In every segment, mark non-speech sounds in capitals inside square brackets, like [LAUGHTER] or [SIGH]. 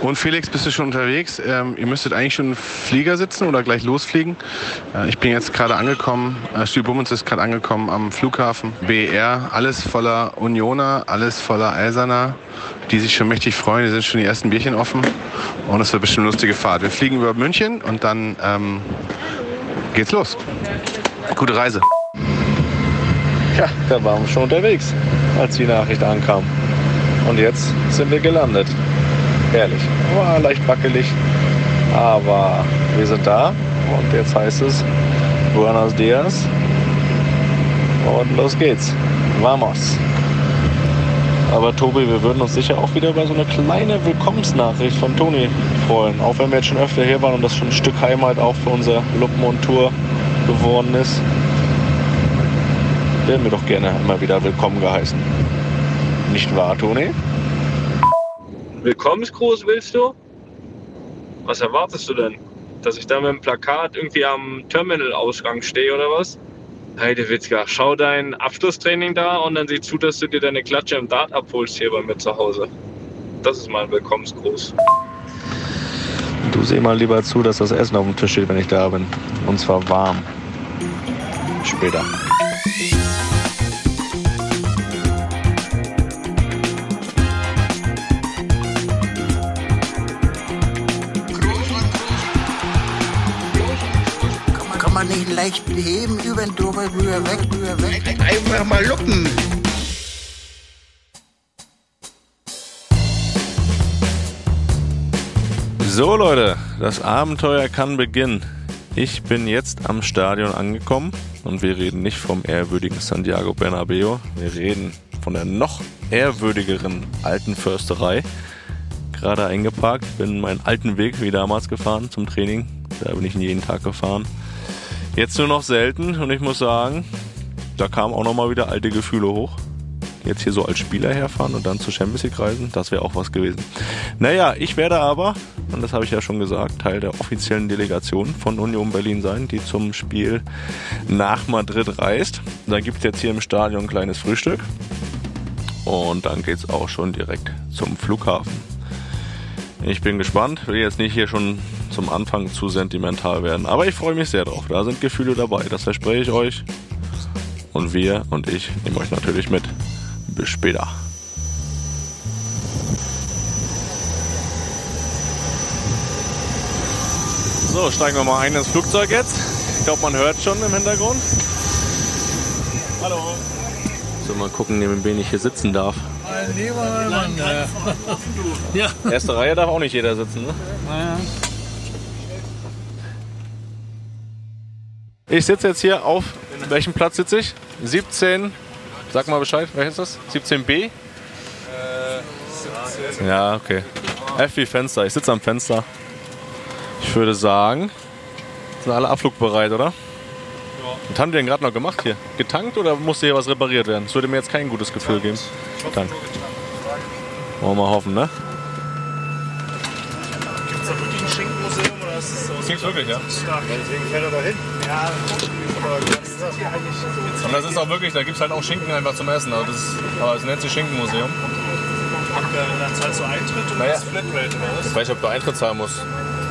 Und Felix, bist du schon unterwegs? Ähm, ihr müsstet eigentlich schon im Flieger sitzen oder gleich losfliegen. Äh, ich bin jetzt gerade angekommen, äh, Bummens ist gerade angekommen am Flughafen. BER, alles voller Unioner, alles voller Eiserner, die sich schon mächtig freuen. Die sind schon die ersten Bierchen offen. Und es wird bestimmt eine lustige Fahrt. Wir fliegen über München und dann ähm, geht's los. Gute Reise. Ja, da waren wir schon unterwegs, als die Nachricht ankam. Und jetzt sind wir gelandet. Herrlich. War leicht wackelig, aber wir sind da. Und jetzt heißt es Buenos Dias. Und los geht's. Vamos. Aber Tobi, wir würden uns sicher auch wieder über so eine kleine Willkommensnachricht von Toni freuen. Auch wenn wir jetzt schon öfter hier waren und das schon ein Stück Heimat auch für unser Luppen-und-Tour geworden ist, werden wir doch gerne immer wieder willkommen geheißen. Nicht wahr, Toni? Willkommensgruß willst du? Was erwartest du denn? Dass ich da mit dem Plakat irgendwie am Terminal-Ausgang stehe oder was? Heidewitzka, schau dein Abschlusstraining da und dann sieh zu, dass du dir deine Klatsche im Dart abholst hier bei mir zu Hause. Das ist mein Willkommensgruß. Du seh mal lieber zu, dass das Essen auf dem Tisch steht, wenn ich da bin. Und zwar warm. Später. Nicht leicht beheben, über den drüber, rüber, weg, rüber, weg. Einfach mal luppen. So Leute, das Abenteuer kann beginnen. Ich bin jetzt am Stadion angekommen und wir reden nicht vom ehrwürdigen Santiago Bernabeo. Wir reden von der noch ehrwürdigeren alten Försterei. Gerade eingeparkt, bin meinen alten Weg wie damals gefahren zum Training. Da bin ich jeden Tag gefahren. Jetzt nur noch selten und ich muss sagen, da kamen auch nochmal wieder alte Gefühle hoch. Jetzt hier so als Spieler herfahren und dann zur Champions League reisen, das wäre auch was gewesen. Naja, ich werde aber, und das habe ich ja schon gesagt, Teil der offiziellen Delegation von Union Berlin sein, die zum Spiel nach Madrid reist. Da gibt es jetzt hier im Stadion ein kleines Frühstück. Und dann geht es auch schon direkt zum Flughafen. Ich bin gespannt, will jetzt nicht hier schon zum Anfang zu sentimental werden, aber ich freue mich sehr drauf. Da sind Gefühle dabei, das verspreche ich euch. Und wir und ich nehmen euch natürlich mit. Bis später. So, steigen wir mal ein ins Flugzeug jetzt. Ich glaube, man hört schon im Hintergrund. Hallo. So, mal gucken, neben wen ich hier sitzen darf. Ein lieber Mann, ja. ja. Erste Reihe darf auch nicht jeder sitzen, ne? Ich sitze jetzt hier auf welchem Platz sitze ich? 17. Sag mal Bescheid, welches ist das? 17b? Äh, 17. Ja, okay. F wie Fenster. Ich sitze am Fenster. Ich würde sagen, sind alle abflugbereit, oder? Ja. Was haben die denn gerade noch gemacht hier? Getankt oder musste hier was repariert werden? Das würde mir jetzt kein gutes Gefühl geben. Getankt. Wollen wir mal hoffen, ne? Gibt es da wirklich ein Schinkenmuseum es? Gibt's wirklich, ja. Stark. Deswegen fährt er da hin. Ja? Und das ist auch wirklich, da gibt es halt auch Schinken einfach zum Essen. Also das, ist, aber das nennt sich Schinkenmuseum. Äh, Dann zahlst du Eintritt und Naja. das Flatrate oder was? Ich weiß nicht, ob du Eintritt zahlen musst.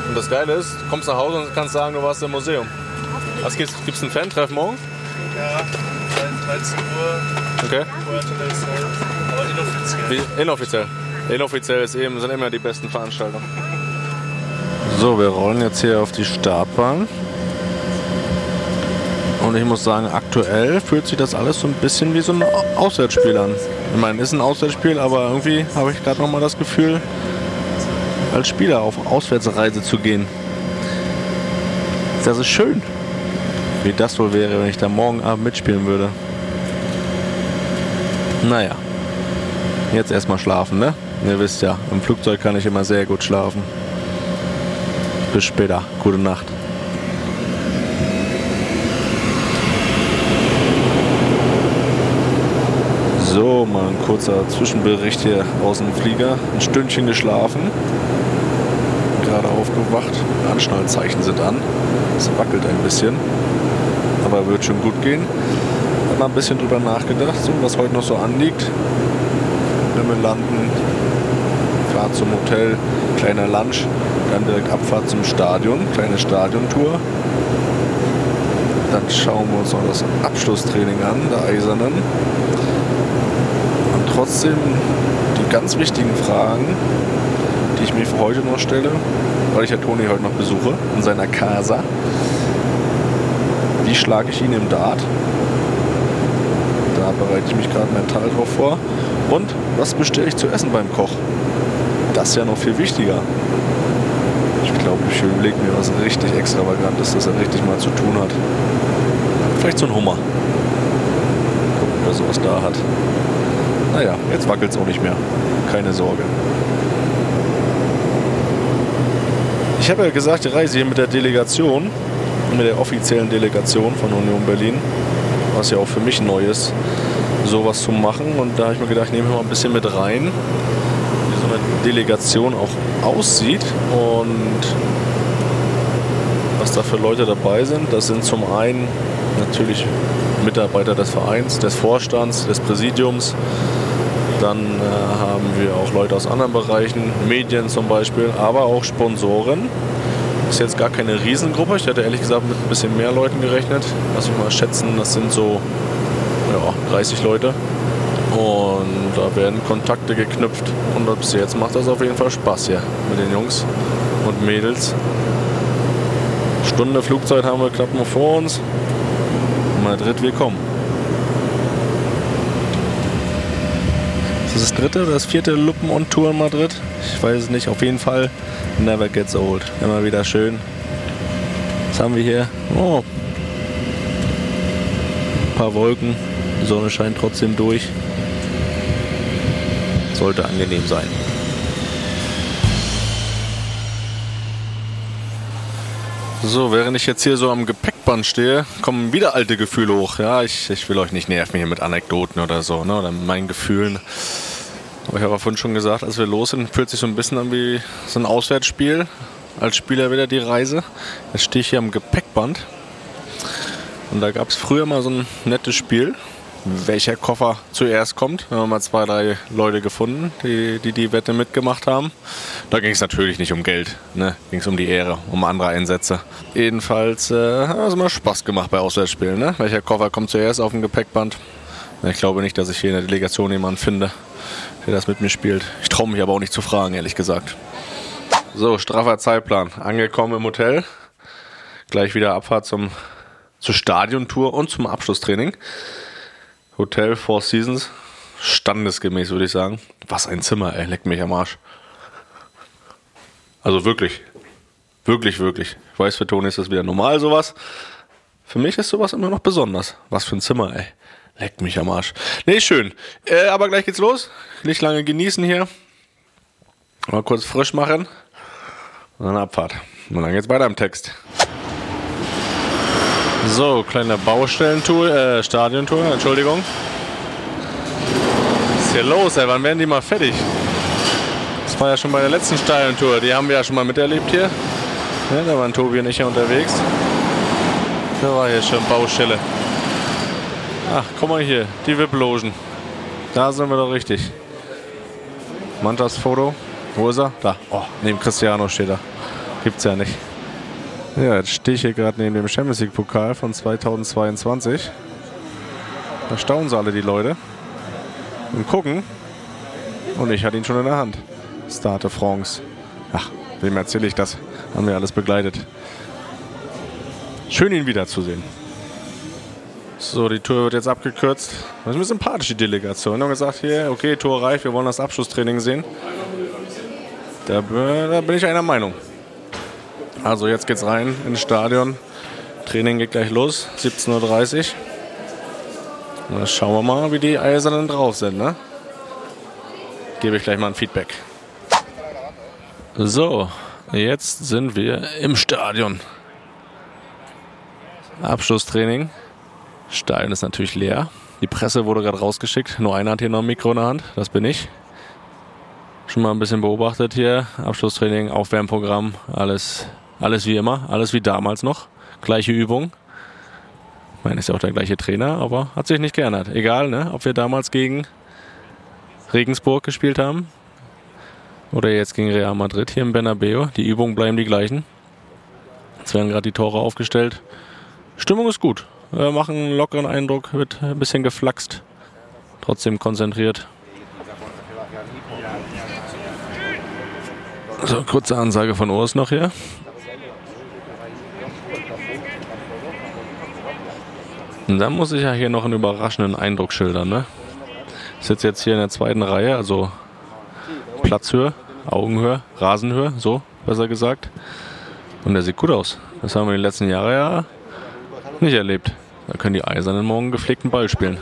Und das Geile ist, du kommst nach Hause und kannst sagen, du warst im Museum. Was gibt's, gibt's ein Fan-Treffen morgen? Ja, seit 13 Uhr, Okay. Sol. Aber inoffiziell. Wie, inoffiziell. Inoffiziell ist eben, sind immer die besten Veranstaltungen. So, wir rollen jetzt hier auf die Startbahn. Und ich muss sagen, aktuell fühlt sich das alles so ein bisschen wie so ein Au- Auswärtsspiel an. Ich meine, ist ein Auswärtsspiel, aber irgendwie habe ich gerade nochmal das Gefühl, als Spieler auf Auswärtsreise zu gehen. Das ist schön. Wie das wohl wäre, wenn ich da morgen Abend mitspielen würde. Naja. Jetzt erstmal schlafen, ne? Ihr wisst ja, im Flugzeug kann ich immer sehr gut schlafen. Bis später. Gute Nacht. So, mal ein kurzer Zwischenbericht hier aus dem Flieger. Ein Stündchen geschlafen. Gerade aufgewacht. Anschnallzeichen sind an. Es wackelt ein bisschen. Aber wird schon gut gehen. Hab mal ein bisschen drüber nachgedacht, so, was heute noch so anliegt wenn wir landen. Fahrt zum Hotel, kleiner Lunch, dann direkt Abfahrt zum Stadion, kleine Stadiontour. Dann schauen wir uns noch das Abschlusstraining an, der Eisernen. Und trotzdem die ganz wichtigen Fragen, die ich mir für heute noch stelle, weil ich ja Toni heute noch besuche in seiner Casa. Wie schlage ich ihn im Dart? Da bereite ich mich gerade mental drauf vor. Und was bestelle ich zu essen beim Koch? Das ist ja noch viel wichtiger. Ich glaube, ich überlege mir was richtig Extravagantes, dass er richtig mal zu tun hat. Vielleicht so ein Hummer. Gucken, ob er sowas da hat. Naja, jetzt wackelt es auch nicht mehr. Keine Sorge. Ich habe ja gesagt, ich reise hier mit der Delegation, mit der offiziellen Delegation von Union Berlin, was ja auch für mich neu ist, sowas zu machen. Und da habe ich mir gedacht, ich nehme mal ein bisschen mit rein, eine Delegation auch aussieht und was da für Leute dabei sind. Das sind zum einen natürlich Mitarbeiter des Vereins, des Vorstands, des Präsidiums. Dann äh, haben wir auch Leute aus anderen Bereichen, Medien zum Beispiel, aber auch Sponsoren. Ist jetzt gar keine Riesengruppe. Ich hätte ehrlich gesagt mit ein bisschen mehr Leuten gerechnet. Lass ich mal schätzen, das sind so ja, 30 Leute. Und da werden Kontakte geknüpft. Und bis jetzt macht das auf jeden Fall Spaß hier mit den Jungs und Mädels. Stunde Flugzeit haben wir knapp noch vor uns. Madrid willkommen. Ist das das dritte oder das vierte Luppen on Tour in Madrid? Ich weiß es nicht. Auf jeden Fall never gets old. Immer wieder schön. Was haben wir hier? Oh. Ein paar Wolken. Die Sonne scheint trotzdem durch. Sollte angenehm sein. So, während ich jetzt hier so am Gepäckband stehe, kommen wieder alte Gefühle hoch. Ja, ich, ich will euch nicht nerven hier mit Anekdoten oder so, ne, oder mit meinen Gefühlen. Aber ich habe vorhin schon gesagt, als wir los sind, fühlt sich so ein bisschen an wie so ein Auswärtsspiel. Als Spieler wieder die Reise. Jetzt stehe ich hier am Gepäckband. Und da gab es früher mal so ein nettes Spiel welcher Koffer zuerst kommt. Wir haben mal zwei, drei Leute gefunden, die die, die Wette mitgemacht haben. Da ging es natürlich nicht um Geld, ne? ging es um die Ehre, um andere Einsätze. Jedenfalls äh, hat es immer Spaß gemacht bei Auswärtsspielen. Ne? Welcher Koffer kommt zuerst auf dem Gepäckband? Ich glaube nicht, dass ich hier in der Delegation jemanden finde, der das mit mir spielt. Ich traue mich aber auch nicht zu fragen, ehrlich gesagt. So, straffer Zeitplan. Angekommen im Hotel. Gleich wieder Abfahrt zum, zur Stadiontour und zum Abschlusstraining. Hotel Four Seasons. Standesgemäß, würde ich sagen. Was ein Zimmer, ey. Leckt mich am Arsch. Also wirklich. Wirklich, wirklich. Ich weiß, für Toni ist das wieder normal, sowas. Für mich ist sowas immer noch besonders. Was für ein Zimmer, ey. Leckt mich am Arsch. Nee, schön. Äh, aber gleich geht's los. Nicht lange genießen hier. Mal kurz frisch machen. Und dann Abfahrt. Und dann geht's weiter im Text. So, kleine Baustellentour, äh, Stadiontour, Entschuldigung. Was ist hier los, ey? Wann werden die mal fertig? Das war ja schon bei der letzten Stadiontour. Die haben wir ja schon mal miterlebt hier. Ja, da waren Tobi und ich hier unterwegs. Da war hier schon Baustelle. Ach, guck mal hier, die VIP-Logen. Da sind wir doch richtig. Mantas Foto. Wo ist er? Da. Oh, neben Cristiano steht er. Gibt's ja nicht. Ja, jetzt stehe ich hier gerade neben dem Champions League Pokal von 2022. Da staunen sie alle die Leute und gucken. Und ich hatte ihn schon in der Hand. Stade France. Ach, wem erzähle ich das? Haben wir alles begleitet. Schön ihn wiederzusehen. So, die Tour wird jetzt abgekürzt. Das ist eine sympathische Delegation. Wir haben gesagt, hier, okay, Tour reicht, wir wollen das Abschlusstraining sehen. Da, da bin ich einer Meinung. Also jetzt geht's rein ins Stadion. Training geht gleich los, 17.30 Uhr. Dann schauen wir mal, wie die Eisernen drauf sind. Ne? Gebe ich gleich mal ein Feedback. So, jetzt sind wir im Stadion. Abschlusstraining. Stadion ist natürlich leer. Die Presse wurde gerade rausgeschickt. Nur einer hat hier noch ein Mikro in der Hand. Das bin ich. Schon mal ein bisschen beobachtet hier. Abschlusstraining, Aufwärmprogramm, alles alles wie immer, alles wie damals noch. Gleiche Übung. Ich meine, ist ja auch der gleiche Trainer, aber hat sich nicht geändert. Egal, ne? ob wir damals gegen Regensburg gespielt haben Oder jetzt gegen Real Madrid hier im Bernabeu. Die Übungen bleiben die gleichen. Es werden gerade die Tore aufgestellt. Stimmung ist gut. Wir machen einen lockeren Eindruck, wird ein bisschen geflaxt. Trotzdem konzentriert. So, kurze Ansage von Urs noch hier. Und dann muss ich ja hier noch einen überraschenden Eindruck schildern. Ne? Ich sitze jetzt hier in der zweiten Reihe, also Platzhöhe, Augenhöhe, Rasenhöhe, so besser gesagt. Und der sieht gut aus. Das haben wir die letzten Jahre ja nicht erlebt. Da können die Eisernen morgen gepflegten Ball spielen.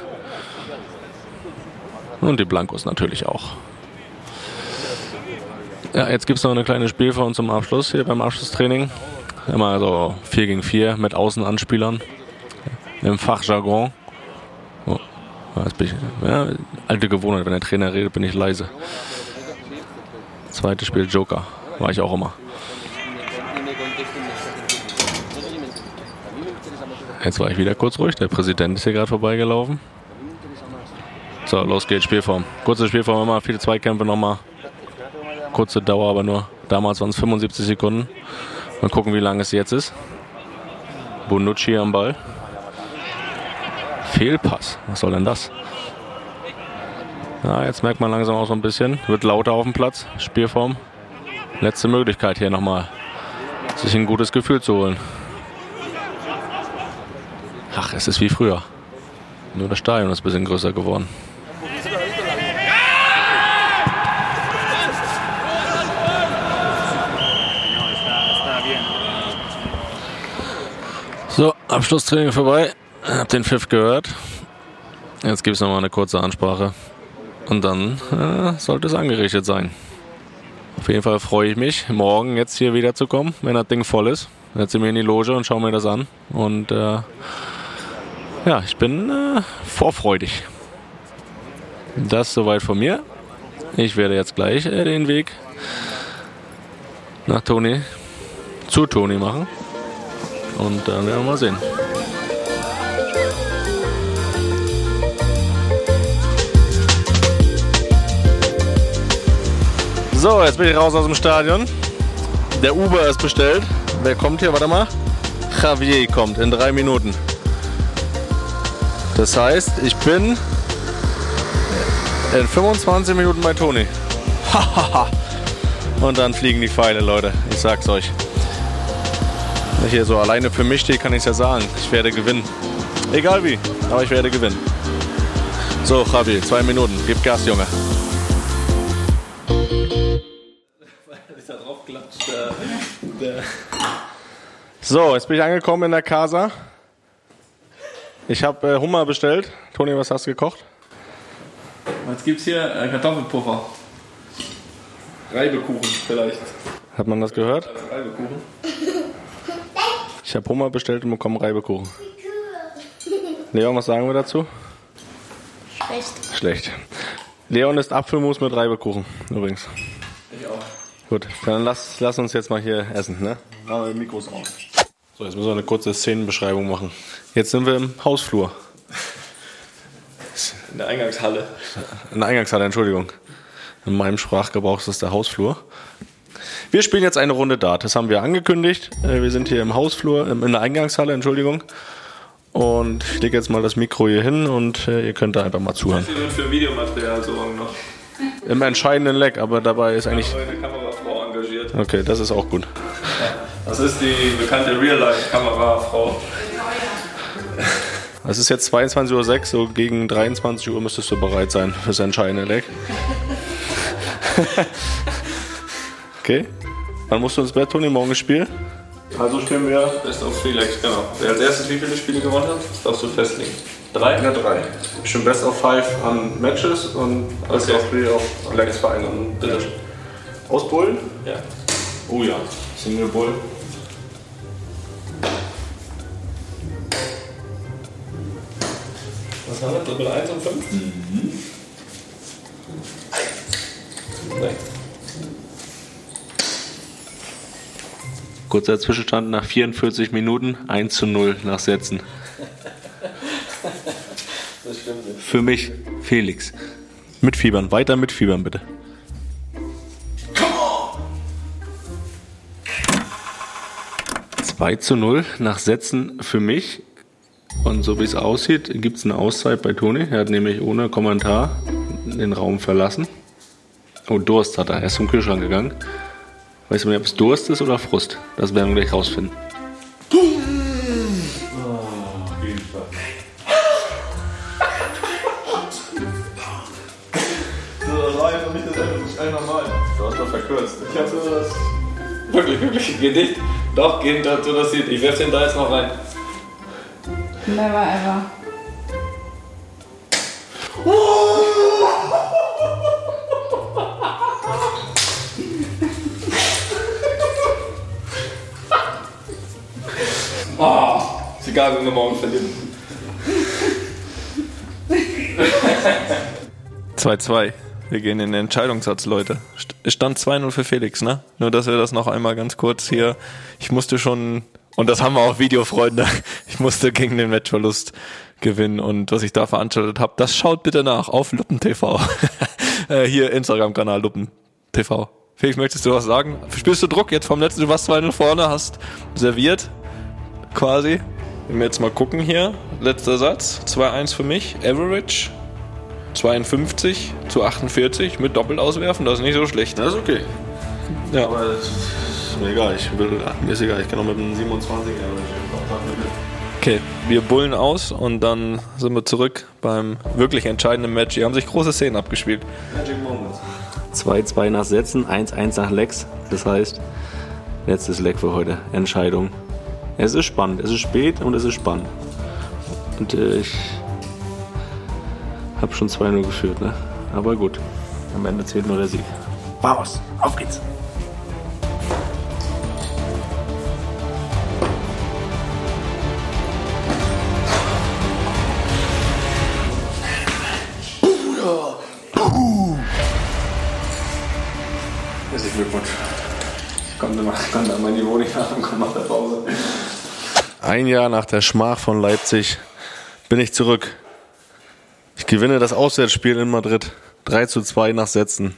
Und die Blancos natürlich auch. Ja, jetzt gibt es noch eine kleine Spielform zum Abschluss hier beim Abschlusstraining. Immer so 4 gegen 4 mit Außenanspielern. Im Fachjargon. Oh, ich, ja, alte Gewohnheit, wenn der Trainer redet, bin ich leise. Zweites Spiel Joker. War ich auch immer. Jetzt war ich wieder kurz ruhig. Der Präsident ist hier gerade vorbeigelaufen. So, los geht's, Spielform. Kurze Spielform immer, viele Zweikämpfe nochmal. Kurze Dauer, aber nur. Damals waren es 75 Sekunden. Mal gucken, wie lange es jetzt ist. Bonucci am Ball. Fehlpass. Was soll denn das? Ja, jetzt merkt man langsam auch so ein bisschen. Wird lauter auf dem Platz. Spielform. Letzte Möglichkeit hier nochmal, sich ein gutes Gefühl zu holen. Ach, es ist wie früher. Nur das Stadion ist ein bisschen größer geworden. So, Abschlusstraining vorbei. Hab den Pfiff gehört. Jetzt gibt es nochmal eine kurze Ansprache. Und dann äh, sollte es angerichtet sein. Auf jeden Fall freue ich mich, morgen jetzt hier wieder zu kommen, wenn das Ding voll ist. Setze mir in die Loge und schaue mir das an. Und äh, ja, ich bin äh, vorfreudig. Das soweit von mir. Ich werde jetzt gleich äh, den Weg nach Toni, zu Toni machen. Und dann werden wir mal sehen. So, jetzt bin ich raus aus dem Stadion. Der Uber ist bestellt. Wer kommt hier? Warte mal. Javier kommt in drei Minuten. Das heißt, ich bin in 25 Minuten bei Toni. [LAUGHS] Und dann fliegen die Pfeile, Leute. Ich sag's euch. Wenn ich hier so alleine für mich stehe, kann ich ja sagen. Ich werde gewinnen. Egal wie, aber ich werde gewinnen. So, Javi, zwei Minuten. Gib Gas, Junge. So, jetzt bin ich angekommen in der Casa. Ich habe äh, Hummer bestellt. Toni, was hast du gekocht? Was gibt's hier? Äh, Kartoffelpuffer. Reibekuchen vielleicht. Hat man das gehört? Also Reibekuchen. Ich habe Hummer bestellt und bekomme Reibekuchen. Leon, was sagen wir dazu? Schlecht. Schlecht. Leon ist Apfelmus mit Reibekuchen, übrigens. Gut, dann lass, lass uns jetzt mal hier essen, ne? Machen wir die Mikros auf. So, jetzt müssen wir eine kurze Szenenbeschreibung machen. Jetzt sind wir im Hausflur. In der Eingangshalle. In der Eingangshalle, Entschuldigung. In meinem Sprachgebrauch ist das der Hausflur. Wir spielen jetzt eine Runde Dart. Das haben wir angekündigt. Äh, Wir sind hier im Hausflur, in der Eingangshalle, Entschuldigung. Und ich lege jetzt mal das Mikro hier hin und äh, ihr könnt da einfach mal zuhören. Für Videomaterial sorgen noch. Im entscheidenden Leck, aber dabei ist eigentlich. Engagiert. Okay, das ist auch gut. Das ist die bekannte Real-Life-Kamerafrau. Es ist jetzt 22.06 Uhr, so gegen 23 Uhr müsstest du bereit sein fürs entscheidende Leck. [LAUGHS] okay. Wann musst du ins Bett, Toni? Morgen Spiel? Also spielen wir Best of Three Legs, genau. Wer als erstes wie viele Spiele gewonnen hat, das darfst du festlegen. Drei? Ja, drei. Ich bin Best of Five an Matches und Best Okay. of Three auf Legs Vereinen. Bitte. Ausbullen? Ja. Oh ja. Single Bull. Was haben wir? Doppel 1 und 5? Mhm. Nein. Kurzer Zwischenstand nach 44 Minuten, 1 zu 0 nach Sätzen. Das stimmt nicht. Für mich, Felix. Mitfiebern, weiter mitfiebern bitte. 2 zu 0 nach Sätzen für mich. Und so wie es aussieht, gibt es eine Auszeit bei Toni. Er hat nämlich ohne Kommentar den Raum verlassen. Oh, Durst hat er. Er ist zum Kühlschrank gegangen. Weißt du ob es Durst ist oder Frust? Das werden wir gleich rausfinden. Das war einfach nicht das Ende, das ist normal. Du hast doch verkürzt. Ich so das. Wirklich, wirklich. Geht nicht. Doch, geht dazu, das sieht. Ich werf den da jetzt noch rein. Never ever. Oh, [LAUGHS] ist egal, wenn wir morgen verlieren. 2-2. Wir gehen in den Entscheidungssatz, Leute. Stand 2-0 für Felix, ne? Nur, dass wir das noch einmal ganz kurz hier. Ich musste schon, und das haben wir auch Videofreunde, [LAUGHS] ich musste gegen den Matchverlust gewinnen und was ich da veranstaltet habe, das schaut bitte nach auf Luppen TV. [LAUGHS] Äh, hier Instagram-Kanal Luppen TV. Felix, möchtest du was sagen? Spürst du Druck jetzt vom letzten? Du warst 2-0 vorne, hast serviert, quasi. Wenn wir jetzt mal gucken hier, letzter Satz, 2-1 für mich, Average, 52 zu 48 mit doppelt auswerfen, das ist nicht so schlecht. Das ist okay. Ja. Aber das ist mir egal. Ich will, mir ist egal. Ich kann auch mit einem 27 Okay, wir bullen aus und dann sind wir zurück beim wirklich entscheidenden Match. Hier haben sich große Szenen abgespielt. Magic Moments. 2-2 nach Sätzen, 1-1 nach Lecks. Das heißt, letztes Leck für heute. Entscheidung. Es ist spannend. Es ist spät und es ist spannend. Und äh, ich habe schon 2-0 geführt, ne? Aber gut. Am Ende zählt nur der Sieg. Vamos, auf geht's. Herzlichen Glückwunsch. Ich konnte, mal, mein Niveau nicht nach und komme nach der Pause. Ein Jahr nach der Schmach von Leipzig bin ich zurück. Ich gewinne das Auswärtsspiel in Madrid. 3 zu 2 nach Sätzen.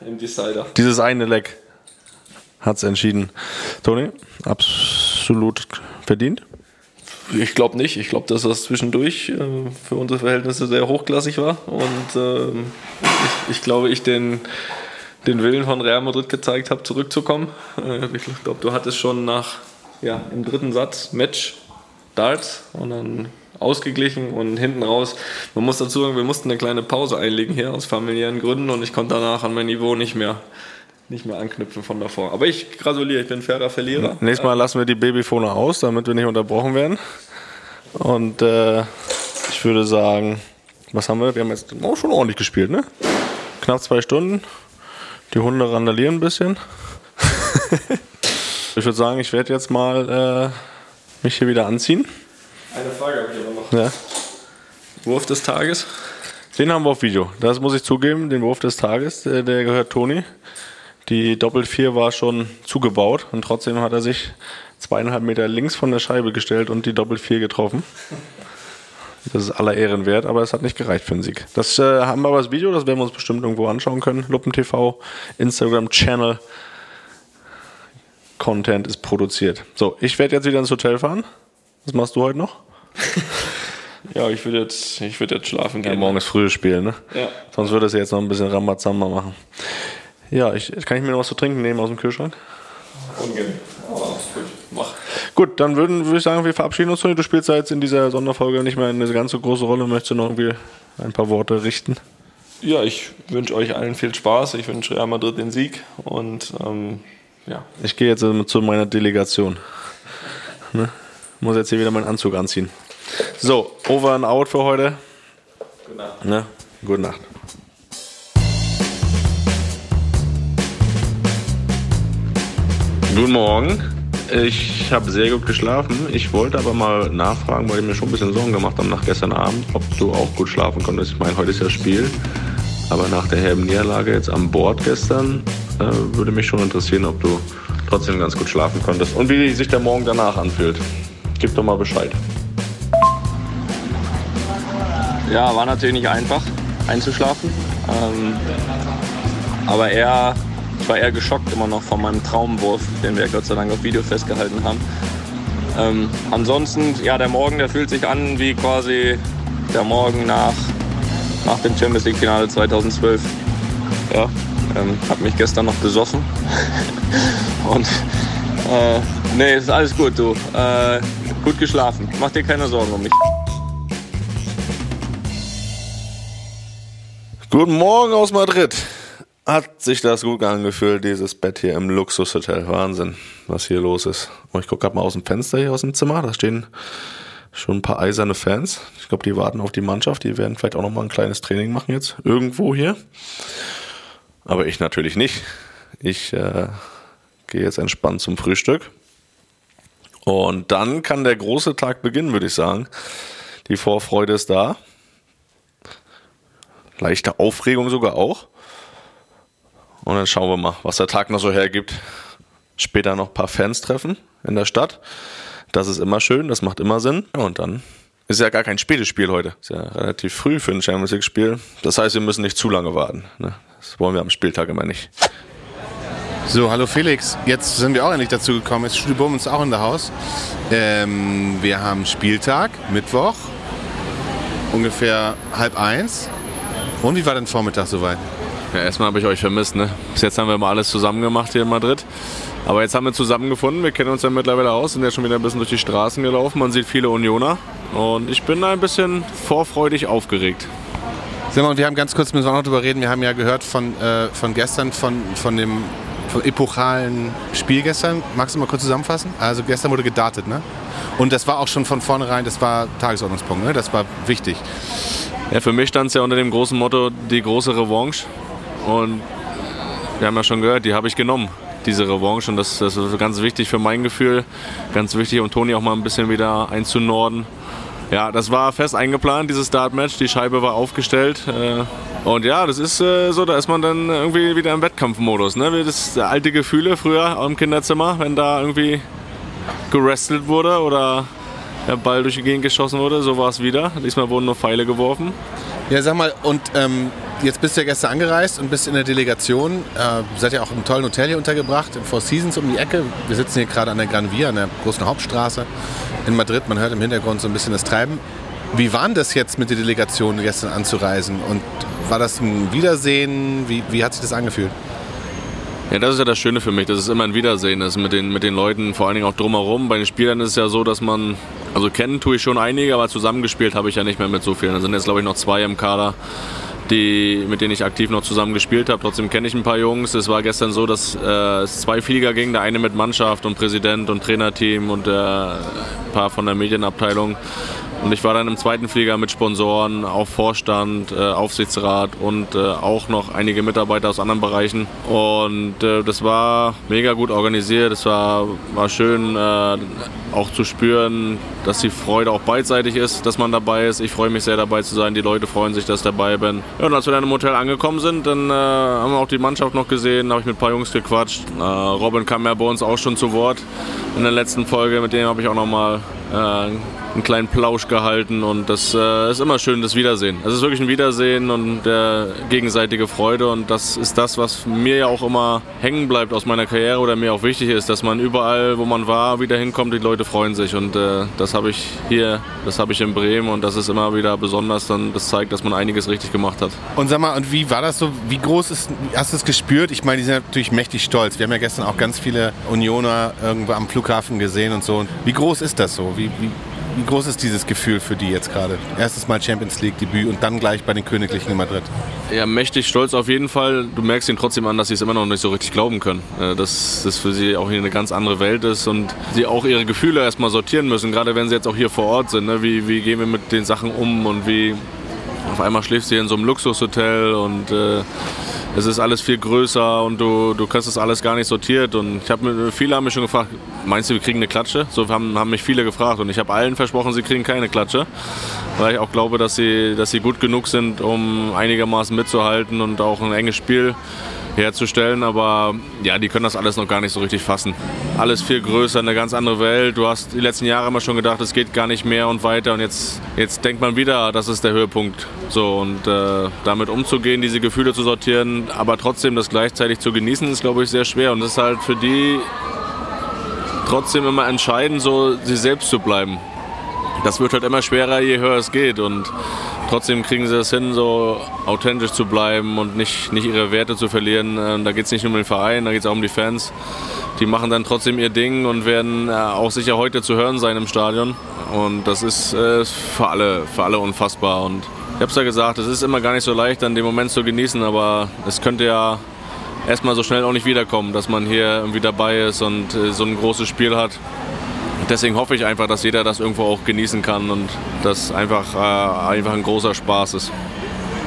Im Decider. Dieses eine Leck hat's entschieden. Toni, absolut verdient. Ich glaube nicht. Ich glaube, dass das zwischendurch äh, für unsere Verhältnisse sehr hochklassig war. Und ähm, ich, ich glaube, ich den, den Willen von Real Madrid gezeigt habe, zurückzukommen. Äh, ich glaube, du hattest schon nach ja, im dritten Satz Match Darts und dann ausgeglichen und hinten raus. Man muss dazu sagen, wir mussten eine kleine Pause einlegen hier aus familiären Gründen und ich konnte danach an mein Niveau nicht mehr nicht mehr anknüpfen von davor. Aber ich gratuliere, ich bin fairer Verlierer. Nächstes Mal lassen wir die Babyfone aus, damit wir nicht unterbrochen werden. Und äh, ich würde sagen, was haben wir? Wir haben jetzt auch schon ordentlich gespielt, ne? Knapp zwei Stunden. Die Hunde randalieren ein bisschen. [LAUGHS] ich würde sagen, ich werde jetzt mal äh, mich hier wieder anziehen. Eine Frage habe ich aber noch. Ja. Wurf des Tages. Den haben wir auf Video. Das muss ich zugeben, den Wurf des Tages, der, der gehört Toni. Die Doppelt 4 war schon zugebaut und trotzdem hat er sich zweieinhalb Meter links von der Scheibe gestellt und die Doppelt 4 getroffen. Das ist aller Ehren wert, aber es hat nicht gereicht für den Sieg. Das äh, haben wir aber das Video, das werden wir uns bestimmt irgendwo anschauen können. Luppen TV, Instagram-Channel. Content ist produziert. So, ich werde jetzt wieder ins Hotel fahren. Was machst du heute noch? [LAUGHS] Ja, ich würde jetzt, ich würde jetzt schlafen Ja, gehen. morgen ist frühes Spiel, ne? Ja. Sonst würde es jetzt noch ein bisschen Ramazamba machen. Ja, ich, kann ich mir noch was zu trinken nehmen aus dem Kühlschrank? Ungern. Aber gut, mach. Gut, dann würden, würde ich sagen, wir verabschieden uns. Toni. Du spielst ja jetzt in dieser Sonderfolge nicht mehr eine ganz so große Rolle. Möchtest du noch irgendwie ein paar Worte richten? Ja, ich wünsche euch allen viel Spaß. Ich wünsche Real Madrid den Sieg und ähm, ja. Ich gehe jetzt zu meiner Delegation. Ne? Muss jetzt hier wieder meinen Anzug anziehen. So, over and out für heute. Gute Nacht. Ne? Gute Nacht. Guten Morgen. Ich habe sehr gut geschlafen. Ich wollte aber mal nachfragen, weil ich mir schon ein bisschen Sorgen gemacht habe nach gestern Abend, ob du auch gut schlafen konntest. Ich meine, heute ist ja Spiel. Aber nach der herben Niederlage jetzt an Bord gestern äh, würde mich schon interessieren, ob du trotzdem ganz gut schlafen konntest. Und wie sich der Morgen danach anfühlt. Gib doch mal Bescheid. Ja, war natürlich nicht einfach einzuschlafen. Ähm, aber eher war eher geschockt immer noch von meinem Traumwurf, den wir Gott sei Dank auf Video festgehalten haben. Ähm, ansonsten, ja, der Morgen, der fühlt sich an wie quasi der Morgen nach, nach dem Champions League Finale 2012. Ja, ähm, hab mich gestern noch besoffen. [LAUGHS] Und äh, nee, ist alles gut, du. Äh, gut geschlafen. Mach dir keine Sorgen um mich. Guten Morgen aus Madrid. Hat sich das gut angefühlt, dieses Bett hier im Luxushotel. Wahnsinn, was hier los ist. Ich gucke gerade mal aus dem Fenster hier aus dem Zimmer. Da stehen schon ein paar eiserne Fans. Ich glaube, die warten auf die Mannschaft. Die werden vielleicht auch noch mal ein kleines Training machen jetzt. Irgendwo hier. Aber ich natürlich nicht. Ich äh, gehe jetzt entspannt zum Frühstück. Und dann kann der große Tag beginnen, würde ich sagen. Die Vorfreude ist da. Leichte Aufregung sogar auch. Und dann schauen wir mal, was der Tag noch so hergibt. Später noch ein paar Fans treffen in der Stadt. Das ist immer schön, das macht immer Sinn. Und dann ist ja gar kein spätes Spiel heute. Ist ja relativ früh für ein Champions League Spiel. Das heißt, wir müssen nicht zu lange warten. Ne? Das wollen wir am Spieltag immer nicht. So, hallo Felix. Jetzt sind wir auch endlich dazu gekommen. Jetzt Studio Bumm ist auch in der Haus. Ähm, wir haben Spieltag, Mittwoch, ungefähr halb eins. Und wie war dein Vormittag soweit? Ja, erstmal habe ich euch vermisst. Ne? Bis jetzt haben wir mal alles zusammen gemacht hier in Madrid. Aber jetzt haben wir zusammengefunden. Wir kennen uns ja mittlerweile aus, sind ja schon wieder ein bisschen durch die Straßen gelaufen. Man sieht viele Unioner. Und ich bin ein bisschen vorfreudig aufgeregt. Mal, wir haben ganz kurz, müssen wir auch noch drüber reden. Wir haben ja gehört von, äh, von gestern, von, von dem vom epochalen Spiel gestern. Magst du mal kurz zusammenfassen? Also gestern wurde gedartet, ne? Und das war auch schon von vornherein, das war Tagesordnungspunkt, ne? Das war wichtig. Ja, für mich stand es ja unter dem großen Motto die große Revanche. Und wir haben ja schon gehört, die habe ich genommen, diese Revanche. Und das, das ist ganz wichtig für mein Gefühl. Ganz wichtig, um Toni auch mal ein bisschen wieder einzunorden. Ja, das war fest eingeplant, dieses Start-Match. Die Scheibe war aufgestellt. Äh, und ja, das ist äh, so, da ist man dann irgendwie wieder im Wettkampfmodus. Ne? Das alte Gefühle früher im Kinderzimmer, wenn da irgendwie gerestelt wurde oder der Ball durch die Gegend geschossen wurde, so war es wieder. Diesmal wurden nur Pfeile geworfen. Ja, sag mal, und ähm, jetzt bist du ja gestern angereist und bist in der Delegation. Äh, seid ja auch im tollen Hotel hier untergebracht, in Four Seasons um die Ecke. Wir sitzen hier gerade an der Gran Via, an der großen Hauptstraße in Madrid. Man hört im Hintergrund so ein bisschen das Treiben. Wie war das jetzt mit der Delegation gestern anzureisen? Und war das ein Wiedersehen? Wie, wie hat sich das angefühlt? Ja, das ist ja das Schöne für mich, dass es immer ein Wiedersehen ist mit den, mit den Leuten, vor allen Dingen auch drumherum. Bei den Spielern ist es ja so, dass man, also kennen tue ich schon einige, aber zusammengespielt habe ich ja nicht mehr mit so vielen. Da sind jetzt, glaube ich, noch zwei im Kader, die, mit denen ich aktiv noch zusammen gespielt habe. Trotzdem kenne ich ein paar Jungs. Es war gestern so, dass äh, es zwei Flieger ging, der eine mit Mannschaft und Präsident und Trainerteam und äh, ein paar von der Medienabteilung. Und ich war dann im zweiten Flieger mit Sponsoren, auch Vorstand, äh, Aufsichtsrat und äh, auch noch einige Mitarbeiter aus anderen Bereichen. Und äh, das war mega gut organisiert. Es war, war schön äh, auch zu spüren, dass die Freude auch beidseitig ist, dass man dabei ist. Ich freue mich sehr dabei zu sein. Die Leute freuen sich, dass ich dabei bin. Ja, und als wir dann im Hotel angekommen sind, dann äh, haben wir auch die Mannschaft noch gesehen, habe ich mit ein paar Jungs gequatscht. Äh, Robin kam ja bei uns auch schon zu Wort in der letzten Folge. Mit dem habe ich auch noch mal einen kleinen Plausch gehalten und das äh, ist immer schön, das Wiedersehen. Es ist wirklich ein Wiedersehen und äh, gegenseitige Freude und das ist das, was mir ja auch immer hängen bleibt aus meiner Karriere oder mir auch wichtig ist, dass man überall, wo man war, wieder hinkommt, die Leute freuen sich und äh, das habe ich hier, das habe ich in Bremen und das ist immer wieder besonders, dann das zeigt, dass man einiges richtig gemacht hat. Und sag mal, und wie war das so, wie groß ist, hast du es gespürt? Ich meine, die sind natürlich mächtig stolz. Wir haben ja gestern auch ganz viele Unioner irgendwo am Flughafen gesehen und so. Wie groß ist das so? Wie, wie, wie groß ist dieses Gefühl für die jetzt gerade? Erstes Mal Champions League Debüt und dann gleich bei den Königlichen in Madrid. Ja, mächtig stolz auf jeden Fall. Du merkst ihnen trotzdem an, dass sie es immer noch nicht so richtig glauben können. Äh, dass das für sie auch hier eine ganz andere Welt ist und sie auch ihre Gefühle erstmal sortieren müssen, gerade wenn sie jetzt auch hier vor Ort sind. Ne? Wie, wie gehen wir mit den Sachen um und wie auf einmal schläfst du hier in so einem Luxushotel und äh, es ist alles viel größer und du, du kriegst das alles gar nicht sortiert. Und ich habe viele haben mich schon gefragt, meinst du, wir kriegen eine Klatsche? So haben, haben mich viele gefragt und ich habe allen versprochen, sie kriegen keine Klatsche, weil ich auch glaube, dass sie, dass sie gut genug sind, um einigermaßen mitzuhalten und auch ein enges Spiel herzustellen. Aber ja, die können das alles noch gar nicht so richtig fassen. Alles viel größer, eine ganz andere Welt. Du hast die letzten Jahre immer schon gedacht, es geht gar nicht mehr und weiter. Und jetzt, jetzt denkt man wieder, das ist der Höhepunkt. So und äh, damit umzugehen, diese Gefühle zu sortieren, aber trotzdem das gleichzeitig zu genießen, ist glaube ich sehr schwer. Und das ist halt für die trotzdem immer entscheidend, so sie selbst zu bleiben. Das wird halt immer schwerer, je höher es geht. Und trotzdem kriegen sie es hin, so authentisch zu bleiben und nicht, nicht ihre Werte zu verlieren. Ähm, da geht es nicht nur um den Verein, da geht es auch um die Fans. Die machen dann trotzdem ihr Ding und werden äh, auch sicher heute zu hören sein im Stadion. Und das ist äh, für, alle, für alle unfassbar. Und ich habe es ja gesagt, es ist immer gar nicht so leicht, dann den Moment zu genießen, aber es könnte ja erstmal so schnell auch nicht wiederkommen, dass man hier irgendwie dabei ist und äh, so ein großes Spiel hat. Deswegen hoffe ich einfach, dass jeder das irgendwo auch genießen kann und dass einfach, äh, einfach ein großer Spaß ist.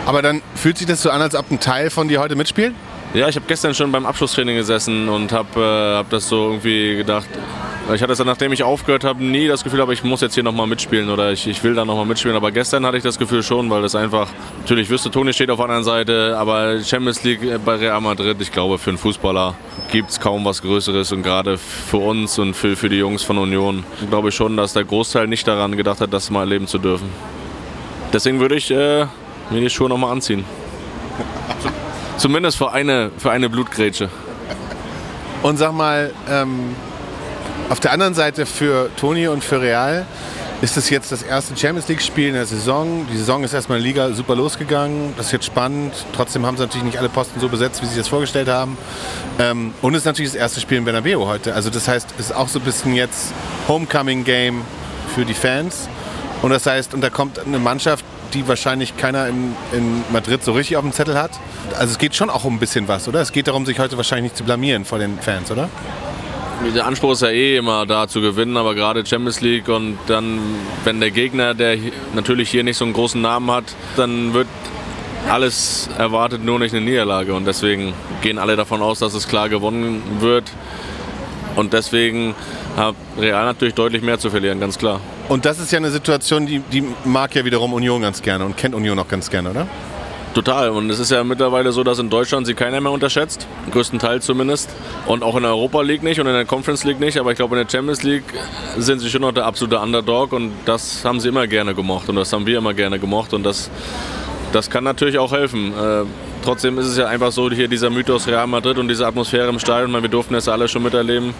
Aber dann fühlt sich das so an, als ob ein Teil von dir heute mitspielt? Ja, ich habe gestern schon beim Abschlusstraining gesessen und habe äh, hab das so irgendwie gedacht. Ich hatte es dann, nachdem ich aufgehört habe, nie das Gefühl, aber ich muss jetzt hier nochmal mitspielen oder ich, ich will da nochmal mitspielen. Aber gestern hatte ich das Gefühl schon, weil das einfach, natürlich wüsste, Toni steht auf der anderen Seite, aber Champions League bei Real Madrid, ich glaube, für einen Fußballer gibt es kaum was Größeres und gerade für uns und für, für die Jungs von Union glaube ich schon, dass der Großteil nicht daran gedacht hat, das mal erleben zu dürfen. Deswegen würde ich äh, mir die Schuhe nochmal anziehen. Zumindest für eine, für eine Blutgrätsche. Und sag mal, ähm, auf der anderen Seite für Toni und für Real ist es jetzt das erste Champions League-Spiel in der Saison. Die Saison ist erstmal in der Liga super losgegangen. Das ist jetzt spannend. Trotzdem haben sie natürlich nicht alle Posten so besetzt, wie sie das vorgestellt haben. Ähm, und es ist natürlich das erste Spiel in Bernabeu heute. Also das heißt, es ist auch so ein bisschen jetzt Homecoming-Game für die Fans. Und das heißt, und da kommt eine Mannschaft, die wahrscheinlich keiner in, in Madrid so richtig auf dem Zettel hat. Also es geht schon auch um ein bisschen was, oder? Es geht darum, sich heute wahrscheinlich nicht zu blamieren vor den Fans, oder? Der Anspruch ist ja eh immer da zu gewinnen, aber gerade Champions League und dann, wenn der Gegner, der natürlich hier nicht so einen großen Namen hat, dann wird alles erwartet, nur nicht eine Niederlage. Und deswegen gehen alle davon aus, dass es klar gewonnen wird. Und deswegen hat Real natürlich deutlich mehr zu verlieren, ganz klar. Und das ist ja eine Situation, die, die mag ja wiederum Union ganz gerne und kennt Union auch ganz gerne, oder? Total. Und es ist ja mittlerweile so, dass in Deutschland sie keiner mehr unterschätzt. Größtenteils zumindest. Und auch in der Europa League nicht und in der Conference League nicht. Aber ich glaube, in der Champions League sind sie schon noch der absolute Underdog. Und das haben sie immer gerne gemocht. Und das haben wir immer gerne gemocht. Und das, das kann natürlich auch helfen. Äh, trotzdem ist es ja einfach so, hier dieser Mythos Real Madrid und diese Atmosphäre im Stadion. Wir durften das alle schon miterleben.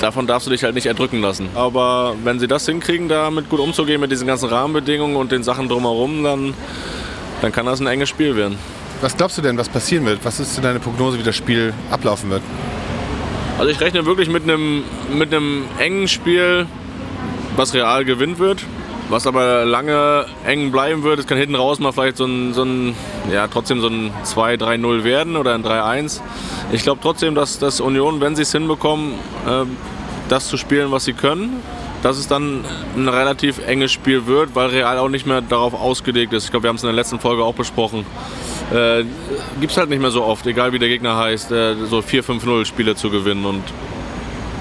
Davon darfst du dich halt nicht erdrücken lassen. Aber wenn sie das hinkriegen, damit gut umzugehen mit diesen ganzen Rahmenbedingungen und den Sachen drumherum, dann dann kann das ein enges Spiel werden. Was glaubst du denn, was passieren wird? Was ist denn deine Prognose, wie das Spiel ablaufen wird? Also ich rechne wirklich mit einem, mit einem engen Spiel, was real gewinnt wird. Was aber lange eng bleiben wird, es kann hinten raus mal vielleicht so ein, so ein ja, trotzdem so ein 2-3-0 werden oder ein 3-1. Ich glaube trotzdem, dass, dass Union, wenn sie es hinbekommen, äh, das zu spielen, was sie können, dass es dann ein relativ enges Spiel wird, weil Real auch nicht mehr darauf ausgelegt ist. Ich glaube, wir haben es in der letzten Folge auch besprochen. Äh, Gibt es halt nicht mehr so oft, egal wie der Gegner heißt, äh, so 4-5-0 Spiele zu gewinnen. Und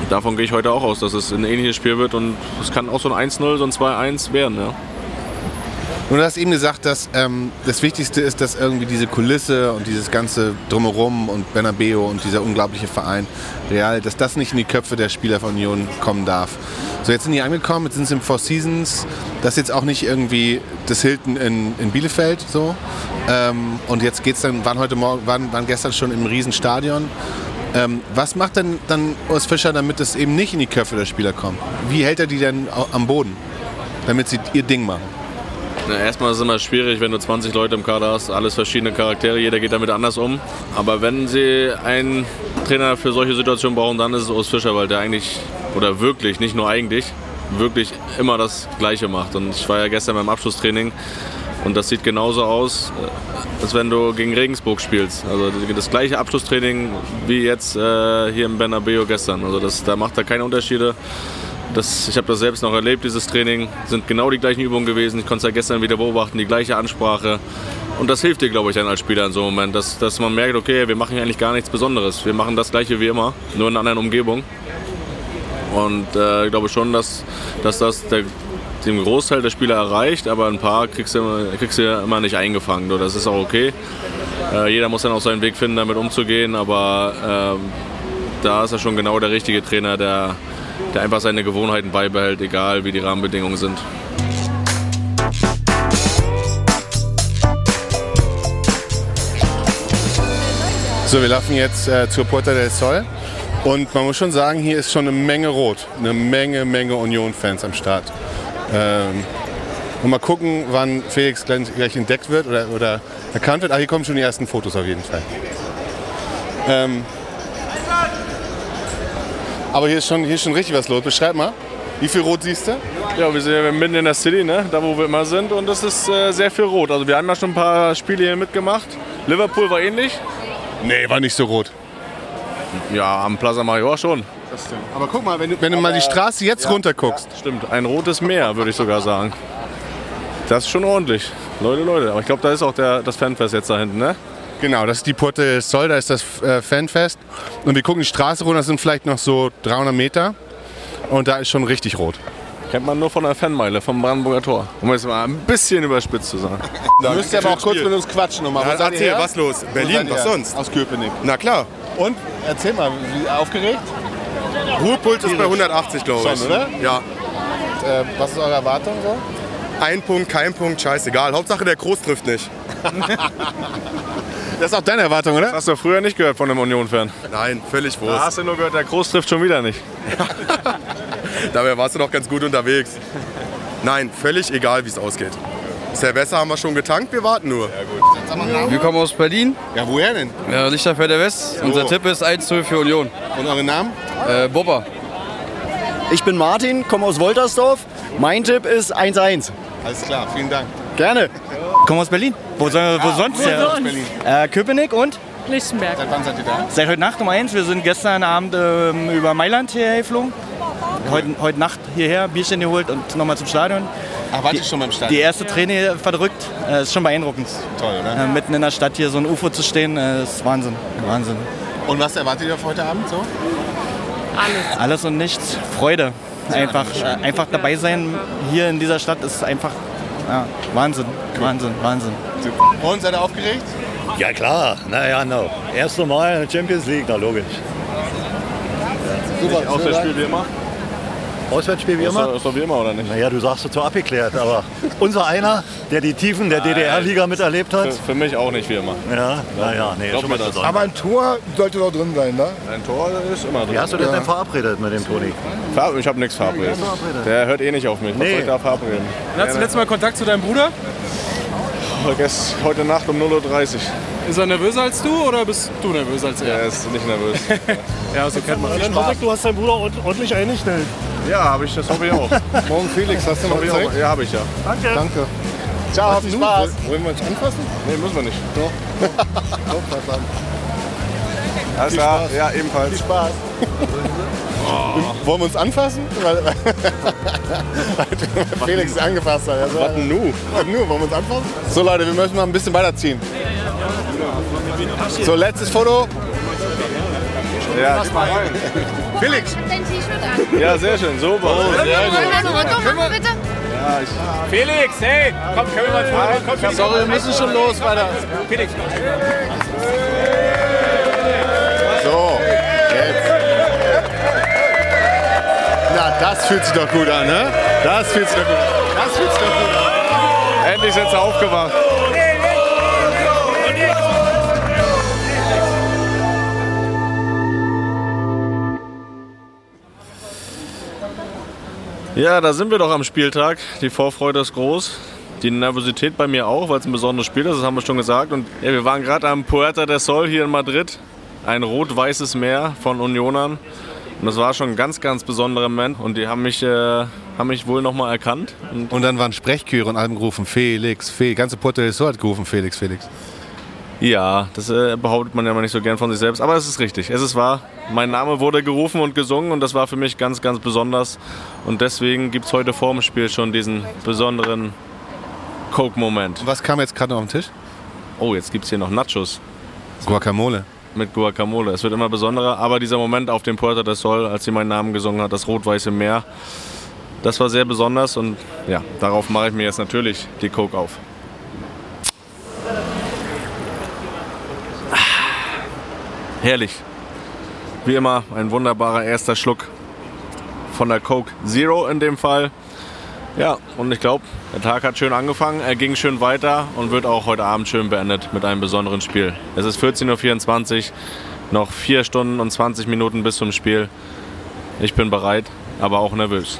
davon gehe ich heute auch aus, dass es ein ähnliches Spiel wird. Und es kann auch so ein 1-0, so ein 2-1 werden. Ja. Und du hast eben gesagt, dass ähm, das Wichtigste ist, dass irgendwie diese Kulisse und dieses ganze Drumherum und Bernabeo und dieser unglaubliche Verein Real, dass das nicht in die Köpfe der Spieler von Union kommen darf. So, jetzt sind die angekommen, jetzt sind sie im Four Seasons. Das ist jetzt auch nicht irgendwie das Hilton in, in Bielefeld so. Ähm, und jetzt geht's dann, waren heute Morgen, waren, waren gestern schon im Riesenstadion. Ähm, was macht denn dann Urs Fischer, damit es eben nicht in die Köpfe der Spieler kommt? Wie hält er die denn am Boden, damit sie ihr Ding machen? Na, erstmal ist es immer schwierig, wenn du 20 Leute im Kader hast, alles verschiedene Charaktere, jeder geht damit anders um. Aber wenn sie einen Trainer für solche Situationen brauchen, dann ist es Urs Fischer, weil der eigentlich, oder wirklich, nicht nur eigentlich, wirklich immer das Gleiche macht. Und ich war ja gestern beim Abschlusstraining und das sieht genauso aus, äh, als wenn du gegen Regensburg spielst. Also das gleiche Abschlusstraining wie jetzt äh, hier im Bernabeu gestern. Also das, da macht er keine Unterschiede. Das, ich habe das selbst noch erlebt, dieses Training. sind genau die gleichen Übungen gewesen. Ich konnte es ja gestern wieder beobachten, die gleiche Ansprache. Und das hilft dir, glaube ich, dann als Spieler in so einem Moment, dass, dass man merkt, okay, wir machen hier eigentlich gar nichts Besonderes. Wir machen das Gleiche wie immer, nur in einer anderen Umgebung. Und äh, ich glaube schon, dass, dass das der, den Großteil der Spieler erreicht, aber ein paar kriegst du, kriegst du ja immer nicht eingefangen. Das ist auch okay. Äh, jeder muss dann auch seinen Weg finden, damit umzugehen, aber ähm, da ist er schon genau der richtige Trainer, der, der einfach seine Gewohnheiten beibehält, egal wie die Rahmenbedingungen sind. So, wir laufen jetzt äh, zur Puerta del Sol. Und man muss schon sagen, hier ist schon eine Menge Rot. Eine Menge, Menge Union-Fans am Start. Ähm, und mal gucken, wann Felix gleich, gleich entdeckt wird oder, oder erkannt wird. Ah, hier kommen schon die ersten Fotos auf jeden Fall. Ähm, aber hier ist, schon, hier ist schon richtig was los. Beschreib mal, wie viel Rot siehst du? Ja, wir sind ja mitten in der City, ne? da wo wir immer sind und es ist äh, sehr viel rot. Also wir haben ja schon ein paar Spiele hier mitgemacht. Liverpool war ähnlich. Nee, war nicht so rot. Ja, am Plaza Mayor schon. Aber guck mal, wenn du, wenn du mal die Straße jetzt runter guckst. Stimmt, ein rotes Meer, würde ich sogar sagen. Das ist schon ordentlich. Leute, Leute. Aber ich glaube, da ist auch der, das Fanfest jetzt da hinten, ne? Genau, das ist die Puerta del Sol, da ist das äh, Fanfest. Und wir gucken die Straße runter, das sind vielleicht noch so 300 Meter. Und da ist schon richtig rot. Kennt man nur von der Fanmeile, vom Brandenburger Tor. Um es mal ein bisschen überspitzt zu sagen. [LAUGHS] Du müsst ja aber auch kurz mit uns quatschen nochmal. Ja, ihr erzähl, her? was los? Berlin, ihr was sonst? Aus Köpenick. Na klar. Und? Erzähl mal, wie aufgeregt? Ruhepuls ist bei 180, glaube ich. Schon, oder? Ja. Äh, was ist eure Erwartung so? Ein Punkt, kein Punkt, scheißegal. Hauptsache der Groß trifft nicht. [LAUGHS] Das ist auch deine Erwartung, oder? Das hast du früher nicht gehört von einem Union-Fan. Nein, völlig Da Wurst. hast du nur gehört, der Groß trifft schon wieder nicht. [LAUGHS] Dabei warst du doch ganz gut unterwegs. Nein, völlig egal, wie es ausgeht. Silvester haben wir schon getankt, wir warten nur. Wir kommen aus Berlin, Ja, woher denn? äh, Lichterfelder West. Unser Tipp ist 1-0 für Union. Und eure Namen? Äh, Bobber. Ich bin Martin, komme aus Woltersdorf. Mein Tipp ist 1-1. Alles klar, vielen Dank. Gerne. Komm aus Berlin. Wo, soll, wo sonst? Ja. aus Berlin? Äh, Köpenick und? Lichtenberg. Seit wann seid ihr da? Seit heute Nacht um eins. Wir sind gestern Abend ähm, über Mailand hierher geflogen. Heute, heute Nacht hierher, Bierchen geholt und nochmal zum Stadion. Ach, wart Die- ihr schon beim Start? Die erste Träne verdrückt. Äh, ist schon beeindruckend. Toll, oder? Äh, mitten in der Stadt hier so ein UFO zu stehen, äh, ist Wahnsinn. Wahnsinn. Und was erwartet ihr auf heute Abend so? Alles. Alles und nichts. Freude. Einfach, äh, einfach dabei sein hier in dieser Stadt ist einfach ja, Wahnsinn. Wahnsinn, Wahnsinn. Und seid ihr aufgeregt? Ja klar, naja, no. Erste Mal in der Champions League, na logisch. Super, Auswärtsspiel wie immer. Auswärtsspiel wie Ist immer? doch- ist doch wie immer, oder nicht? Naja, du sagst es so abgeklärt, aber unser einer, der die Tiefen der DDR-Liga miterlebt hat. Für, für mich auch nicht wie immer. Ja, naja, nee, Glaub schon was das. Besonderes. Aber ein Tor sollte doch drin sein, ne? Ein Tor ist immer drin. Wie hast du das Ja. denn verabredet mit dem Toni? Ich habe nichts verabredet. Der hört eh nicht auf mich. Was Nee. soll ich da verabreden? Hattest du letztes Mal Kontakt zu deinem Bruder? Heute Nacht um 0.30 Uhr. Ist er nervöser als du oder bist du nervöser als er? Er ist nicht nervös. [LAUGHS] Ja, so kennt man du hast deinen Bruder ord- ordentlich eingestellt. Ja, habe ich, das hoffe ich auch. [LAUGHS] Morgen Felix, hast du noch ich Zeit? auch. Ja, habe ich ja. Danke. Danke. Ciao, viel Spaß. Wollen wir uns anfassen? Nee, müssen wir nicht. Doch. [LAUGHS] Doch, was an. Alles klar. Ja, ebenfalls. Viel Spaß. Wollen wir uns anfassen? [LAUGHS] Felix angefasst hat. Also, Was denn nu? Was nu? Wollen wir uns anfassen? So Leute, wir müssen mal ein bisschen weiterziehen. So, letztes Foto. Ja, gib mal rein. Felix. Dein T-Shirt an. Ja, sehr schön. Super. Oh, sehr Wollen wir gut. ein Foto machen, bitte? Ja, ich, Felix, hey! Komm, können wir mal ein Foto? Komm, Felix. Sorry, wir müssen schon los weiter. Felix. So, jetzt. Na, das fühlt sich doch gut an, ne? Das fühlt sich doch gut an. Das fühlt sich doch gut an. endlich sind sie aufgewacht. Ja, da sind wir doch am Spieltag. Die Vorfreude ist groß. Die Nervosität bei mir auch, weil es ein besonderes Spiel ist, das haben wir schon gesagt. Und ja, wir waren gerade am Puerta del Sol hier in Madrid. Ein rot-weißes Meer von Unionern. Und das war schon ein ganz, ganz besonderer Moment. Und die haben mich, äh, haben mich wohl nochmal erkannt. Und Und dann waren Sprechchöre und alle haben gerufen, Felix, Felix. Ganze Puerto del Sol hat gerufen, Felix, Felix. Ja, das äh, behauptet man ja immer nicht so gern von sich selbst, aber es ist richtig. Es ist wahr. Mein Name wurde gerufen und gesungen und das war für mich ganz, ganz besonders. Und deswegen gibt es heute vor dem Spiel schon diesen besonderen Coke-Moment. Was kam jetzt gerade noch auf den Tisch? Oh, jetzt gibt es hier noch Nachos Guacamole. mit Guacamole. Es wird immer besonderer, aber dieser Moment auf dem Puerta del Sol, als sie meinen Namen gesungen hat, das rot-weiße Meer, das war sehr besonders und ja, darauf mache ich mir jetzt natürlich die Coke auf. Herrlich. Wie immer ein wunderbarer erster Schluck von der Coke Zero in dem Fall. Ja, und ich glaube, der Tag hat schön angefangen, er ging schön weiter und wird auch heute Abend schön beendet mit einem besonderen Spiel. Es ist 14.24 Uhr, noch 4 Stunden und 20 Minuten bis zum Spiel. Ich bin bereit, aber auch nervös.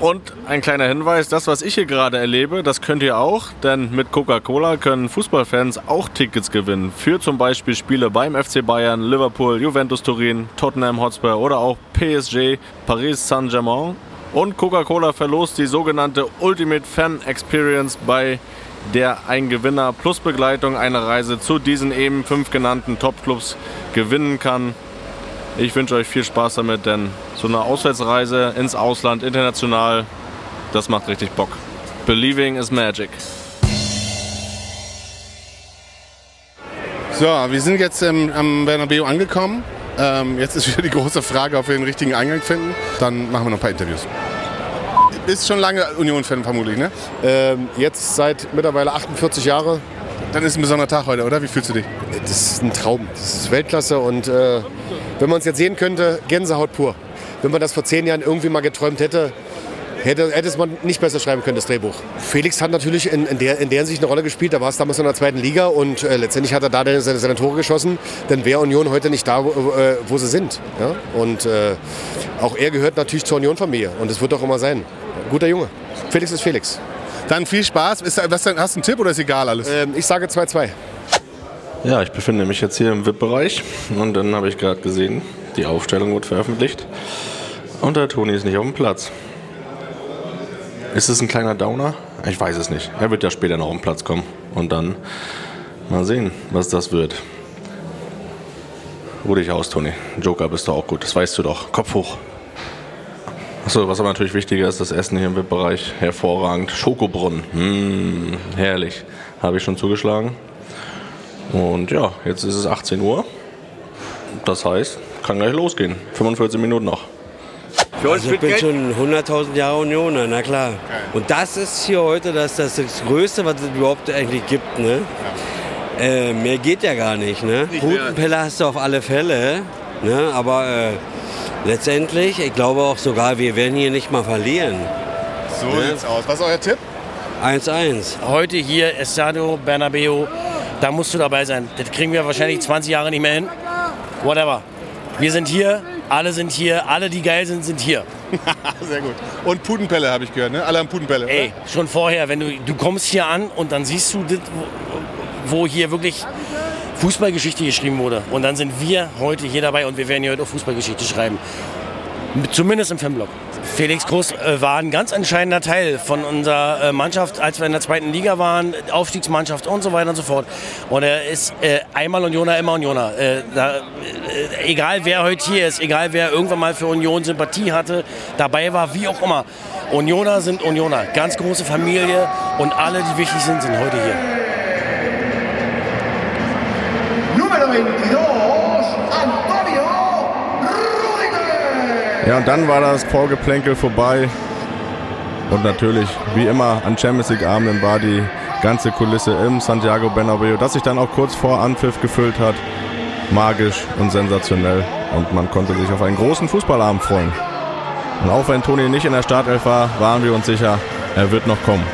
Und ein kleiner Hinweis, das, was ich hier gerade erlebe, das könnt ihr auch, denn mit Coca-Cola können Fußballfans auch Tickets gewinnen. Für zum Beispiel Spiele beim FC Bayern, Liverpool, Juventus Turin, Tottenham Hotspur oder auch PSG, Paris Saint-Germain. Und Coca-Cola verlost die sogenannte Ultimate Fan Experience, bei der ein Gewinner plus Begleitung eine Reise zu diesen eben fünf genannten Topclubs gewinnen kann. Ich wünsche euch viel Spaß damit, denn so eine Auswärtsreise ins Ausland, international, das macht richtig Bock. Believing is magic. So, wir sind jetzt ähm, am Bernabeu angekommen. Ähm, jetzt ist wieder die große Frage, ob wir den richtigen Eingang finden. Dann machen wir noch ein paar Interviews. Ist schon lange Union-Fan vermutlich, ne? Ähm, jetzt seit mittlerweile 48 Jahre. Dann ist ein besonderer Tag heute, oder? Wie fühlst du dich? Das ist ein Traum. Das ist Weltklasse und äh, wenn man es jetzt sehen könnte, Gänsehaut pur. Wenn man das vor zehn Jahren irgendwie mal geträumt hätte, hätte, hätte es man nicht besser schreiben können, das Drehbuch. Felix hat natürlich in, in, der, in der Hinsicht eine Rolle gespielt. Da war es damals in der zweiten Liga und äh, letztendlich hat er da seine, seine Tore geschossen. Dann wäre Union heute nicht da, wo, äh, wo sie sind. Ja? Und äh, auch er gehört natürlich zur Union-Familie und es wird auch immer sein. Guter Junge. Felix ist Felix. Dann viel Spaß. Ist, was, hast du einen Tipp oder ist egal alles? Ähm, ich sage 2-2. Ja, ich befinde mich jetzt hier im VIP-Bereich und dann habe ich gerade gesehen, die Aufstellung wird veröffentlicht und der Toni ist nicht auf dem Platz. Ist es ein kleiner Downer? Ich weiß es nicht. Er wird ja später noch auf den Platz kommen und dann mal sehen, was das wird. Ruh dich aus, Toni. Joker bist du auch gut, das weißt du doch. Kopf hoch. Achso, was aber natürlich wichtiger ist, das Essen hier im VIP-Bereich hervorragend. Schokobrunnen, mmh, herrlich. Habe ich schon zugeschlagen. Und ja, jetzt ist es 18 Uhr. Das heißt, kann gleich losgehen. 45 Minuten noch. Für uns also ich bin schon 100.000 Jahre Unioner, na klar. Und das ist hier heute das, das, das Größte, was es überhaupt eigentlich gibt. Ne? Äh, mehr geht ja gar nicht. Ne? Putenpelle hast du auf alle Fälle. Ne? Aber äh, letztendlich, ich glaube auch sogar, wir werden hier nicht mal verlieren. So ne? sieht's aus. Was ist euer Tipp? 1-1. Heute hier Estadio Bernabeu da musst du dabei sein. Das kriegen wir wahrscheinlich 20 Jahre nicht mehr hin. Whatever. Wir sind hier, alle sind hier, alle, die geil sind, sind hier. [LAUGHS] Sehr gut. Und Pudenpelle habe ich gehört, ne? Alle haben Pudenpelle. Ey, oder? schon vorher, wenn du, du kommst hier an und dann siehst du, das, wo, wo hier wirklich Fußballgeschichte geschrieben wurde. Und dann sind wir heute hier dabei und wir werden hier heute auch Fußballgeschichte schreiben. Zumindest im Fanblock. Felix Groß äh, war ein ganz entscheidender Teil von unserer äh, Mannschaft, als wir in der zweiten Liga waren, Aufstiegsmannschaft und so weiter und so fort. Und er ist äh, einmal Unioner, immer Unioner. Äh, da, äh, egal wer heute hier ist, egal wer irgendwann mal für Union Sympathie hatte, dabei war, wie auch immer. Unioner sind Unioner. Ganz große Familie und alle, die wichtig sind, sind heute hier. Ja, und dann war das Vorgeplänkel vorbei. Und natürlich, wie immer, an Champions League-Abenden war die ganze Kulisse im Santiago Bernabeu, das sich dann auch kurz vor Anpfiff gefüllt hat. Magisch und sensationell. Und man konnte sich auf einen großen Fußballabend freuen. Und auch wenn Toni nicht in der Startelf war, waren wir uns sicher, er wird noch kommen.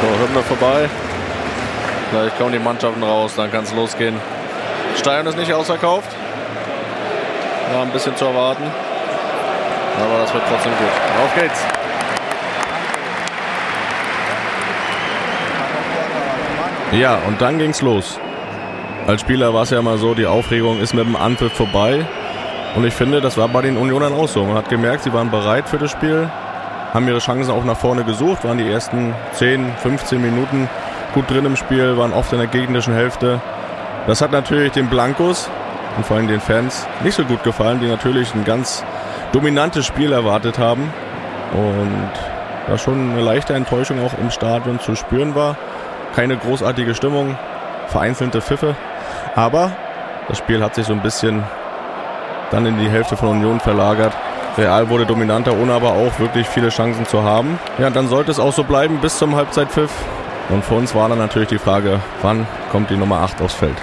So, Hymne vorbei. Gleich kommen die Mannschaften raus, dann kann es losgehen. Stadion ist nicht ausverkauft. War ein bisschen zu erwarten. Aber das wird trotzdem gut. Auf geht's. Ja, und dann ging's los. Als Spieler war es ja immer so, die Aufregung ist mit dem Anpfiff vorbei. Und ich finde, das war bei den Unionern auch so. Man hat gemerkt, sie waren bereit für das Spiel, haben ihre Chancen auch nach vorne gesucht, waren die ersten 10, 15 Minuten gut drin im Spiel, waren oft in der gegnerischen Hälfte. Das hat natürlich den Blancos und vor allem den Fans nicht so gut gefallen, die natürlich ein ganz dominantes Spiel erwartet haben. Und da schon eine leichte Enttäuschung auch im Stadion zu spüren war. Keine großartige Stimmung, vereinzelte Pfiffe. Aber das Spiel hat sich so ein bisschen dann in die Hälfte von Union verlagert. Real wurde dominanter, ohne aber auch wirklich viele Chancen zu haben. Ja, dann sollte es auch so bleiben bis zum Halbzeitpfiff. Und für uns war dann natürlich die Frage, wann kommt die Nummer 8 aufs Feld?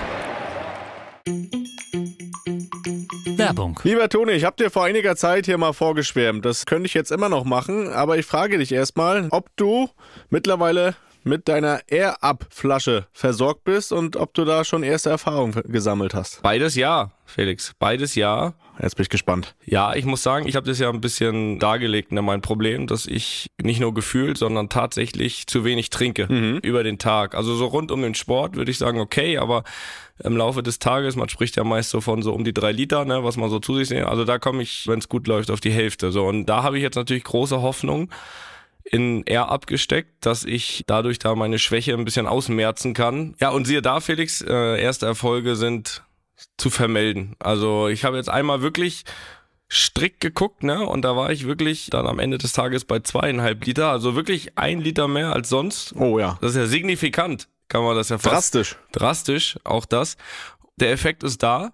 Werbung. Lieber Toni, ich habe dir vor einiger Zeit hier mal vorgeschwärmt. Das könnte ich jetzt immer noch machen, aber ich frage dich erstmal, ob du mittlerweile mit deiner Air-Up-Flasche versorgt bist und ob du da schon erste Erfahrungen gesammelt hast. Beides ja, Felix. Beides ja. Jetzt bin ich gespannt. Ja, ich muss sagen, ich habe das ja ein bisschen dargelegt, ne, mein Problem, dass ich nicht nur gefühlt, sondern tatsächlich zu wenig trinke Mhm. über den Tag. Also so rund um den Sport würde ich sagen, okay, aber im Laufe des Tages, man spricht ja meist so von so um die drei Liter, ne, was man so zu sich sehen. Also da komme ich, wenn es gut läuft, auf die Hälfte. So und da habe ich jetzt natürlich große Hoffnung in R abgesteckt, dass ich dadurch da meine Schwäche ein bisschen ausmerzen kann. Ja, und siehe da, Felix, äh, erste Erfolge sind zu vermelden. Also ich habe jetzt einmal wirklich strikt geguckt, ne? Und da war ich wirklich dann am Ende des Tages bei zweieinhalb Liter, also wirklich ein Liter mehr als sonst. Oh ja. Das ist ja signifikant, kann man das ja fast. Drastisch. Drastisch, auch das. Der Effekt ist da.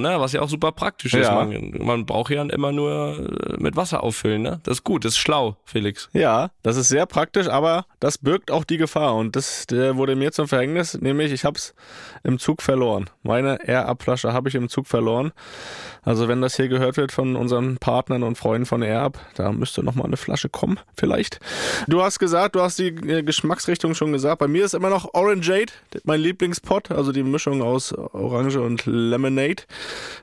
ne? Was ja auch super praktisch ist. Ja. Man, man braucht ja immer nur äh, mit Wasser auffüllen, ne? Das ist gut, das ist schlau, Felix. Ja, das ist sehr praktisch, aber das birgt auch die Gefahr und das wurde mir zum Verhängnis, nämlich ich habe es im Zug verloren. Meine Air-Up-Flasche habe ich im Zug verloren. Also wenn das hier gehört wird von unseren Partnern und Freunden von Air-Up, da müsste noch mal eine Flasche kommen, vielleicht. Du hast gesagt, du hast die äh, Geschmacksrichtung schon gesagt. Bei mir ist immer noch Orangeade, mein Lieblingspot, also die Mischung aus Orange und Lemonade.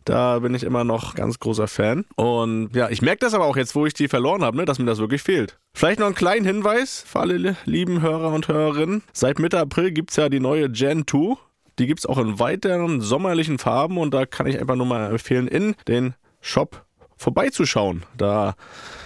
Da bin ich immer noch ganz großer Fan. Und ja, ich merke das aber auch jetzt, wo ich die verloren habe, ne, dass mir das wirklich fehlt. Vielleicht noch einen kleinen Hinweis für alle li- lieben Hörer und Hörerinnen. Seit Mitte April gibt's ja die neue Gen 2. Die gibt's auch in weiteren sommerlichen Farben und da kann ich einfach nur mal empfehlen, in den Shop vorbeizuschauen. Da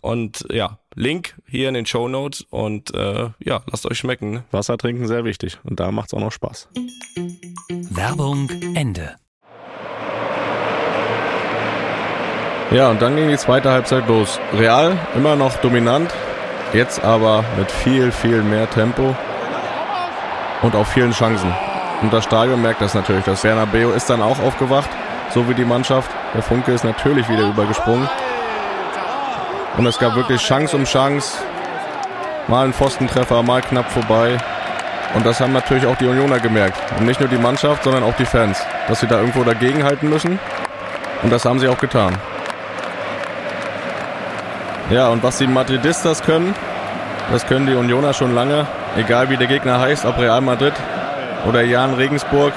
Und ja, Link hier in den Show Notes und äh, ja, lasst euch schmecken. Ne? Wasser trinken sehr wichtig und da macht's auch noch Spaß. Werbung Ende. Ja, und dann ging die zweite Halbzeit los. Real immer noch dominant, jetzt aber mit viel, viel mehr Tempo und auch vielen Chancen. Und das Stadion merkt das natürlich. Das Bernabeu ist dann auch aufgewacht, so wie die Mannschaft. Der Funke ist natürlich wieder übergesprungen. Und es gab wirklich Chance um Chance. Mal ein Pfostentreffer, mal knapp vorbei. Und das haben natürlich auch die Unioner gemerkt. Und nicht nur die Mannschaft, sondern auch die Fans. Dass sie da irgendwo dagegenhalten müssen. Und das haben sie auch getan. Ja, und was die Madridistas können, das können die Unioner schon lange. Egal wie der Gegner heißt, ob Real Madrid oder Jan Regensburg,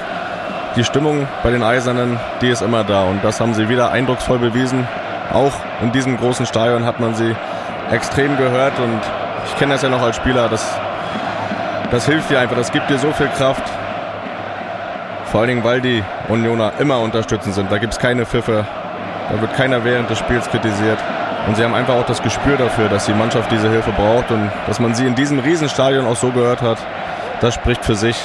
die Stimmung bei den Eisernen, die ist immer da. Und das haben sie wieder eindrucksvoll bewiesen. Auch in diesem großen Stadion hat man sie extrem gehört. Und ich kenne das ja noch als Spieler. Das, das hilft dir einfach. Das gibt dir so viel Kraft. Vor allen Dingen, weil die Unioner immer unterstützend sind. Da gibt es keine Pfiffe. Da wird keiner während des Spiels kritisiert. Und sie haben einfach auch das Gespür dafür, dass die Mannschaft diese Hilfe braucht und dass man sie in diesem Riesenstadion auch so gehört hat. Das spricht für sich.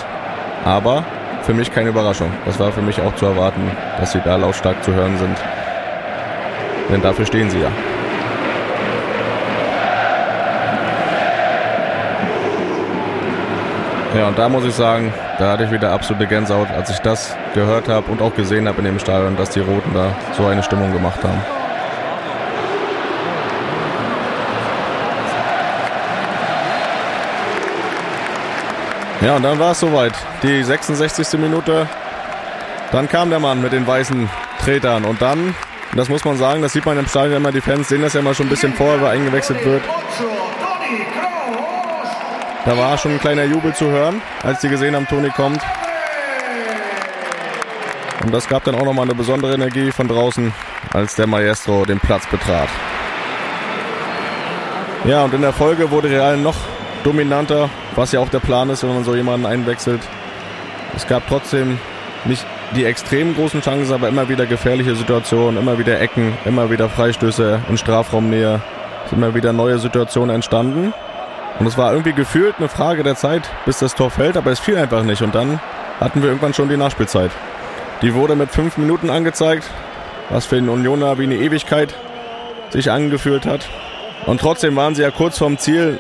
Aber für mich keine Überraschung. Das war für mich auch zu erwarten, dass sie da lautstark zu hören sind. Denn dafür stehen sie ja. Ja, und da muss ich sagen, da hatte ich wieder absolute Gänsehaut, als ich das gehört habe und auch gesehen habe in dem Stadion, dass die Roten da so eine Stimmung gemacht haben. Ja, und dann war es soweit. Die 66. Minute. Dann kam der Mann mit den weißen Tretern. Und dann, das muss man sagen, das sieht man im Stadion immer, die Fans sehen das ja immer schon ein bisschen vor, weil eingewechselt wird. Da war schon ein kleiner Jubel zu hören, als die gesehen haben, Toni kommt. Und das gab dann auch nochmal eine besondere Energie von draußen, als der Maestro den Platz betrat. Ja, und in der Folge wurde Real noch dominanter, was ja auch der Plan ist, wenn man so jemanden einwechselt. Es gab trotzdem nicht die extrem großen Chancen, aber immer wieder gefährliche Situationen, immer wieder Ecken, immer wieder Freistöße in Strafraumnähe. Sind immer wieder neue Situationen entstanden. Und es war irgendwie gefühlt eine Frage der Zeit, bis das Tor fällt, aber es fiel einfach nicht. Und dann hatten wir irgendwann schon die Nachspielzeit. Die wurde mit fünf Minuten angezeigt, was für den Unioner wie eine Ewigkeit sich angefühlt hat. Und trotzdem waren sie ja kurz vorm Ziel,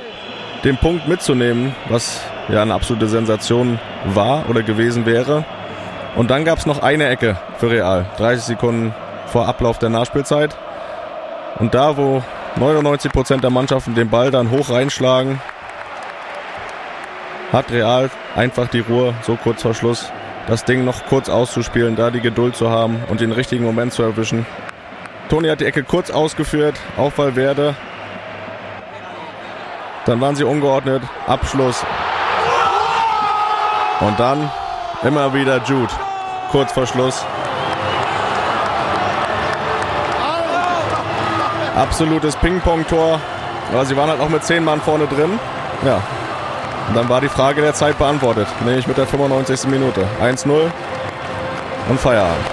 den Punkt mitzunehmen, was ja eine absolute Sensation war oder gewesen wäre. Und dann gab es noch eine Ecke für Real, 30 Sekunden vor Ablauf der Nachspielzeit. Und da, wo 99 Prozent der Mannschaften den Ball dann hoch reinschlagen, hat Real einfach die Ruhe, so kurz vor Schluss, das Ding noch kurz auszuspielen, da die Geduld zu haben und den richtigen Moment zu erwischen. Toni hat die Ecke kurz ausgeführt, auf Valverde, dann waren sie ungeordnet. Abschluss. Und dann immer wieder Jude. Kurz vor Schluss. Absolutes Ping-Pong-Tor. Aber sie waren halt auch mit zehn Mann vorne drin. Ja. Und dann war die Frage der Zeit beantwortet. Nämlich mit der 95. Minute. 1-0 und Feierabend.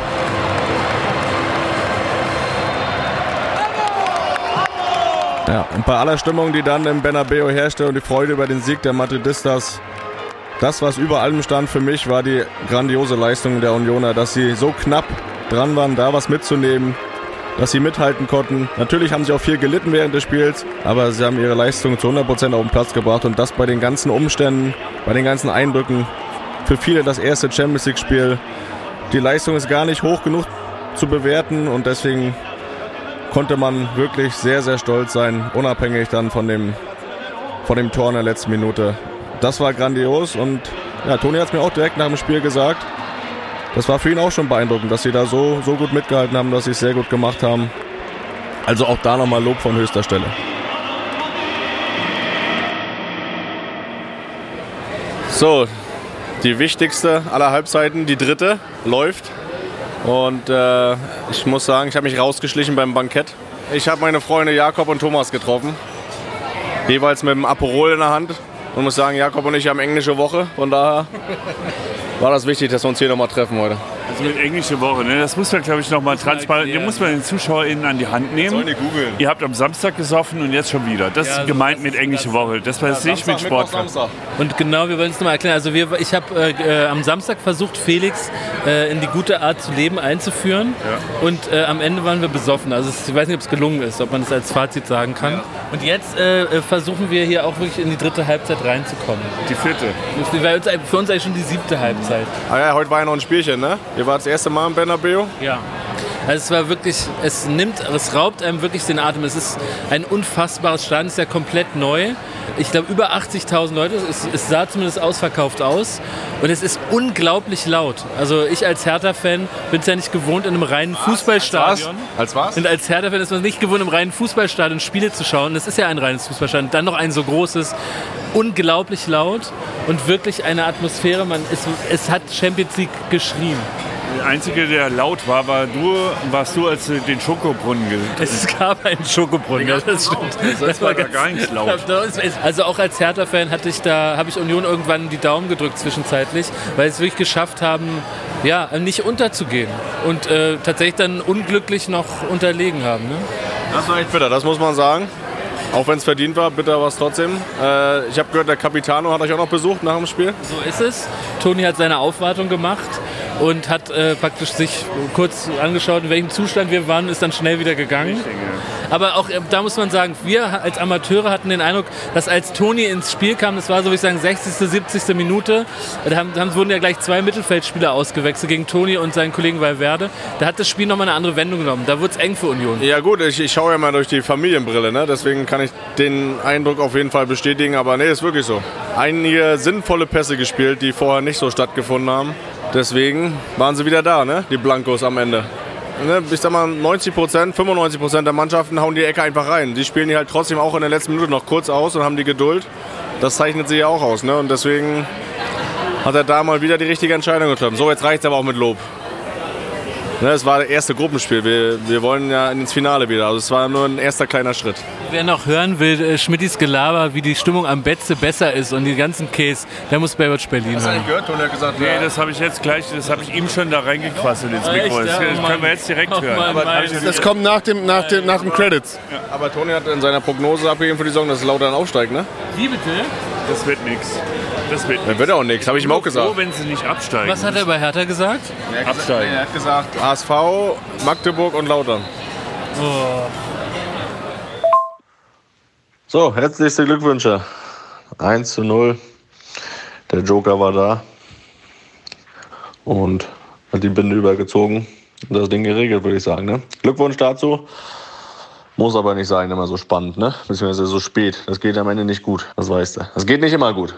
Ja, und bei aller Stimmung, die dann im Bernabeu herrschte und die Freude über den Sieg der Madridistas, das, was über allem stand für mich, war die grandiose Leistung der Unioner, dass sie so knapp dran waren, da was mitzunehmen, dass sie mithalten konnten. Natürlich haben sie auch viel gelitten während des Spiels, aber sie haben ihre Leistung zu 100% auf den Platz gebracht und das bei den ganzen Umständen, bei den ganzen Eindrücken. Für viele das erste Champions League-Spiel. Die Leistung ist gar nicht hoch genug zu bewerten und deswegen konnte man wirklich sehr, sehr stolz sein, unabhängig dann von dem, von dem Tor in der letzten Minute. Das war grandios und ja, Toni hat es mir auch direkt nach dem Spiel gesagt. Das war für ihn auch schon beeindruckend, dass sie da so, so gut mitgehalten haben, dass sie es sehr gut gemacht haben. Also auch da nochmal Lob von höchster Stelle. So, die wichtigste aller Halbzeiten, die dritte, läuft. Und äh, ich muss sagen, ich habe mich rausgeschlichen beim Bankett. Ich habe meine Freunde Jakob und Thomas getroffen. Jeweils mit dem Aperol in der Hand. Und muss sagen, Jakob und ich haben englische Woche. Von daher war das wichtig, dass wir uns hier nochmal treffen heute. Also mit englische Woche, ne? das muss man, glaube ich, nochmal transparent, den muss man den ZuschauerInnen an die Hand nehmen. Sollen die googeln. Ihr habt am Samstag gesoffen und jetzt schon wieder. Das Ja, ist gemeint das mit englische das- Woche. Das war jetzt Ja, nicht mit Samstag, Mittwoch, Sport. Und genau, wir wollen es nochmal erklären. Also wir, ich habe äh, äh, am Samstag versucht, Felix äh, in die gute Art zu leben einzuführen. Und äh, am Ende waren wir besoffen. Also es, ich weiß nicht, ob es gelungen ist, ob man das als Fazit sagen kann. Und jetzt äh, äh, versuchen wir hier auch wirklich in die dritte Halbzeit reinzukommen. Die vierte. War uns, für uns eigentlich schon die siebte Halbzeit. Ah ja, heute war ja noch ein Spielchen, ne? Ihr wart das erste Mal im Bernabeu. Ja. Also es war wirklich, es nimmt, es raubt einem wirklich den Atem. Es ist ein unfassbares Stadion, es ist ja komplett neu. Ich glaube über 80.000 Leute, es, es sah zumindest ausverkauft aus. Und es ist unglaublich laut. Also ich als Hertha-Fan bin es ja nicht gewohnt in einem reinen Fußballstadion. Als was? Und als Hertha-Fan ist man nicht gewohnt, im reinen Fußballstadion Spiele zu schauen. Das ist ja ein reines Fußballstadion. Dann noch ein so großes, unglaublich laut und wirklich eine Atmosphäre. Man, es, es hat Champions League geschrien. Der Einzige, der laut war, war du, warst du, als du den Schokobrunnen ge Es gab einen Schokobrunnen, ja, das stimmt. Das war da gar nicht laut. [LAUGHS] Also auch als Hertha-Fan hatte ich da, habe ich Union irgendwann die Daumen gedrückt zwischenzeitlich, weil sie es wirklich geschafft haben, ja, nicht unterzugehen und äh, tatsächlich dann unglücklich noch unterlegen haben. Ne? Das war echt bitter, das muss man sagen. Auch wenn es verdient war, bitter war es trotzdem. Äh, ich habe gehört, der Capitano hat euch auch noch besucht nach dem Spiel. So ist es. Toni hat seine Aufwartung gemacht und hat äh, praktisch sich kurz angeschaut, in welchem Zustand wir waren, ist dann schnell wieder gegangen. Aber auch äh, da muss man sagen, wir als Amateure hatten den Eindruck, dass als Toni ins Spiel kam, das war so, wie ich sagen, 60., 70. Minute, da haben, da wurden ja gleich zwei Mittelfeldspieler ausgewechselt gegen Toni und seinen Kollegen Valverde. Da hat das Spiel nochmal eine andere Wendung genommen. Da wurde es eng für Union. Ja gut, ich, ich schaue ja mal durch die Familienbrille, ne? deswegen kann ich den Eindruck auf jeden Fall bestätigen. Aber nee, ist wirklich so. Einige sinnvolle Pässe gespielt, die vorher nicht so stattgefunden haben. Deswegen waren sie wieder da, ne? die Blancos am Ende. Ne, ich sag mal, 90 Prozent, 95 Prozent der Mannschaften hauen die Ecke einfach rein. Die spielen die halt trotzdem auch in der letzten Minute noch kurz aus und haben die Geduld. Das zeichnet sie ja auch aus. Ne? Und deswegen hat er da mal wieder die richtige Entscheidung getroffen. So, jetzt reicht es aber auch mit Lob. Ne, es war das erste Gruppenspiel. Wir, wir wollen ja ins Finale wieder. Also es war nur ein erster kleiner Schritt. Wer noch hören will, äh, Schmittis Gelaber, wie die Stimmung am Betze besser ist und die ganzen Case, der muss Baywatch Berlin hören. gehört? Toni hat gesagt, Nee, das habe ich jetzt gleich, das habe ich ihm schon da reingequasselt ins Mikro. Das, Ja, das können wir jetzt direkt Oh hören. Aber Das kommt nach dem, nach dem, nach dem Credits. Aber Toni hat in seiner Prognose abgegeben für die Saison, dass Lautern aufsteigt, ne? Wie bitte? Das wird nichts. Das wird Dann wird auch nichts, habe ich ihm auch gesagt. Froh, wenn sie nicht absteigen. Was hat er bei Hertha gesagt? Absteigen. Er hat gesagt HSV, Magdeburg und Lautern. So, herzlichste Glückwünsche. 1 zu 0. Der Joker war da und hat die Binde übergezogen und das Ding geregelt, würde ich sagen. Ne? Glückwunsch dazu. Muss aber nicht sein, immer so spannend, ne? Beziehungsweise so spät. Das geht am Ende nicht gut, das weißt du. Das geht nicht immer gut.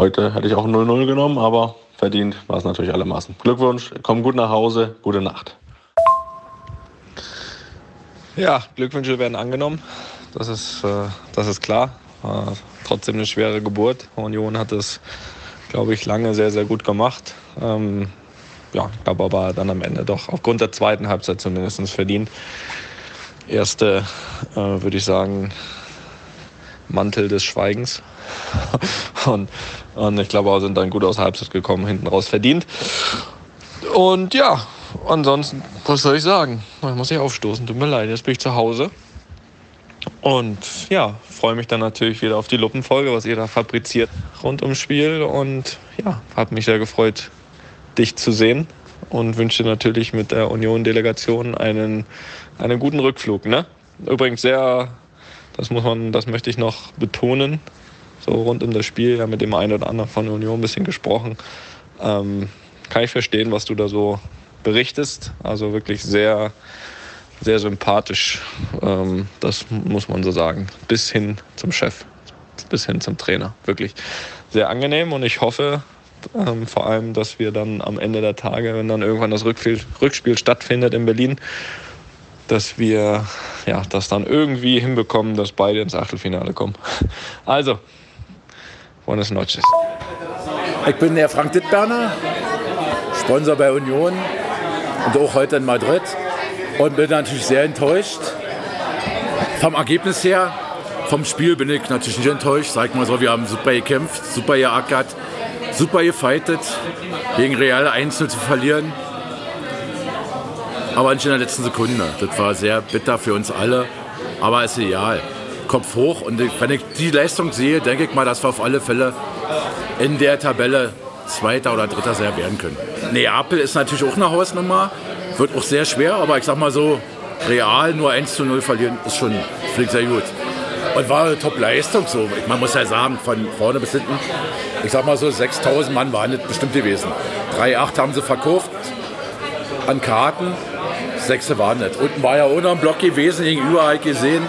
Heute hätte ich auch 0-0 genommen, aber verdient war es natürlich allermaßen. Glückwunsch, komm gut nach Hause, gute Nacht. Ja, Glückwünsche werden angenommen. Das ist, äh, das ist klar. Äh, trotzdem eine schwere Geburt. Union hat es, glaube ich, lange sehr, sehr gut gemacht. Ähm, ja, glaube aber dann am Ende doch aufgrund der zweiten Halbzeit zumindest verdient. Erste, äh, würde ich sagen, Mantel des Schweigens. Und, und ich glaube auch, sind dann gut aus der Halbzeit gekommen, hinten raus verdient. Und ja, ansonsten, was soll ich sagen? Ich muss ich aufstoßen, tut mir leid, jetzt bin ich zu Hause. Und ja, freue mich dann natürlich wieder auf die Luppenfolge, was ihr da fabriziert rund ums Spiel. Und ja, hat mich sehr gefreut, dich zu sehen. Und wünsche natürlich mit der Union-Delegation einen, einen guten Rückflug. Ne? Übrigens sehr, das muss man, das möchte ich noch betonen, so rund um das Spiel, ja mit dem einen oder anderen von Union ein bisschen gesprochen. Ähm, kann ich verstehen, was du da so berichtest. Also wirklich sehr, sehr sympathisch. Ähm, das muss man so sagen. Bis hin zum Chef, bis hin zum Trainer. Wirklich sehr angenehm und ich hoffe ähm, vor allem, dass wir dann am Ende der Tage, wenn dann irgendwann das Rückspiel, Rückspiel stattfindet in Berlin, dass wir ja, das dann irgendwie hinbekommen, dass beide ins Achtelfinale kommen. [LAUGHS] Also, buenas noches. Ich bin der Frank Dittberner, Sponsor bei Union und auch heute in Madrid und bin natürlich sehr enttäuscht. Vom Ergebnis her, vom Spiel bin ich natürlich nicht enttäuscht. Sag mal so, wir haben super gekämpft, super geackert, super gefightet, gegen Real 1 zu verlieren. Aber nicht in der letzten Sekunde. Das war sehr bitter für uns alle, aber ist egal. Kopf hoch und wenn ich die Leistung sehe, denke ich mal, dass wir auf alle Fälle in der Tabelle Zweiter oder Dritter sehr werden können. Neapel ist natürlich auch eine Hausnummer, wird auch sehr schwer, aber ich sag mal so, real nur 1 zu 0 verlieren ist schon fliegt sehr gut. Und war eine Top-Leistung so. Man muss ja sagen, von vorne bis hinten, ich sag mal so, 6000 Mann waren das bestimmt gewesen. 3,8 haben sie verkauft. an Karten. Sechste waren nicht. Unten war ja ohne Block gewesen, gegenüber halt gesehen.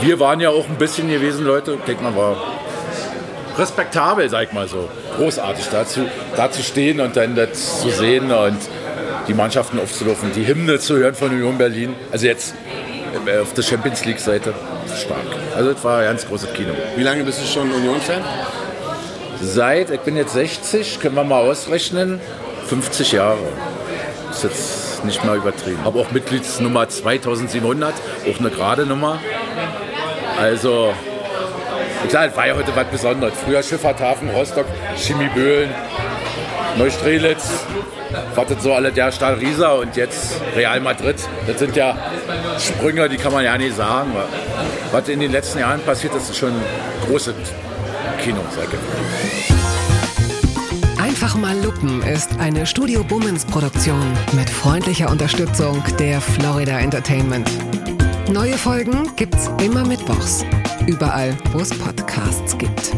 Wir waren ja auch ein bisschen gewesen, Leute. Ich denke mal, war respektabel, sag ich mal so. Großartig dazu, da zu stehen und dann das zu sehen und die Mannschaften aufzulaufen, die Hymne zu hören von Union Berlin. Also jetzt äh, auf der Champions League Seite stark. Also das war ein ganz großes Kino. Wie lange bist du schon Union-Fan? Seit, ich bin jetzt 60, können wir mal ausrechnen, 50 Jahre. Ist jetzt nicht mal übertrieben. Habe auch Mitgliedsnummer 2700, auch eine gerade Nummer. Also, klar, das war ja heute was Besonderes. Früher Schifffahrthafen, Rostock, Chemieböhlen, Neustrelitz, wartet so alle der Stahl Riesa und jetzt Real Madrid. Das sind ja Sprünge, die kann man ja nicht sagen. Was in den letzten Jahren passiert ist, ist schon große Kino, sag ich. Einfach mal Lupen ist eine Studio Bummens Produktion mit freundlicher Unterstützung der Florida Entertainment. Neue Folgen gibt's immer mittwochs. Überall, wo es Podcasts gibt.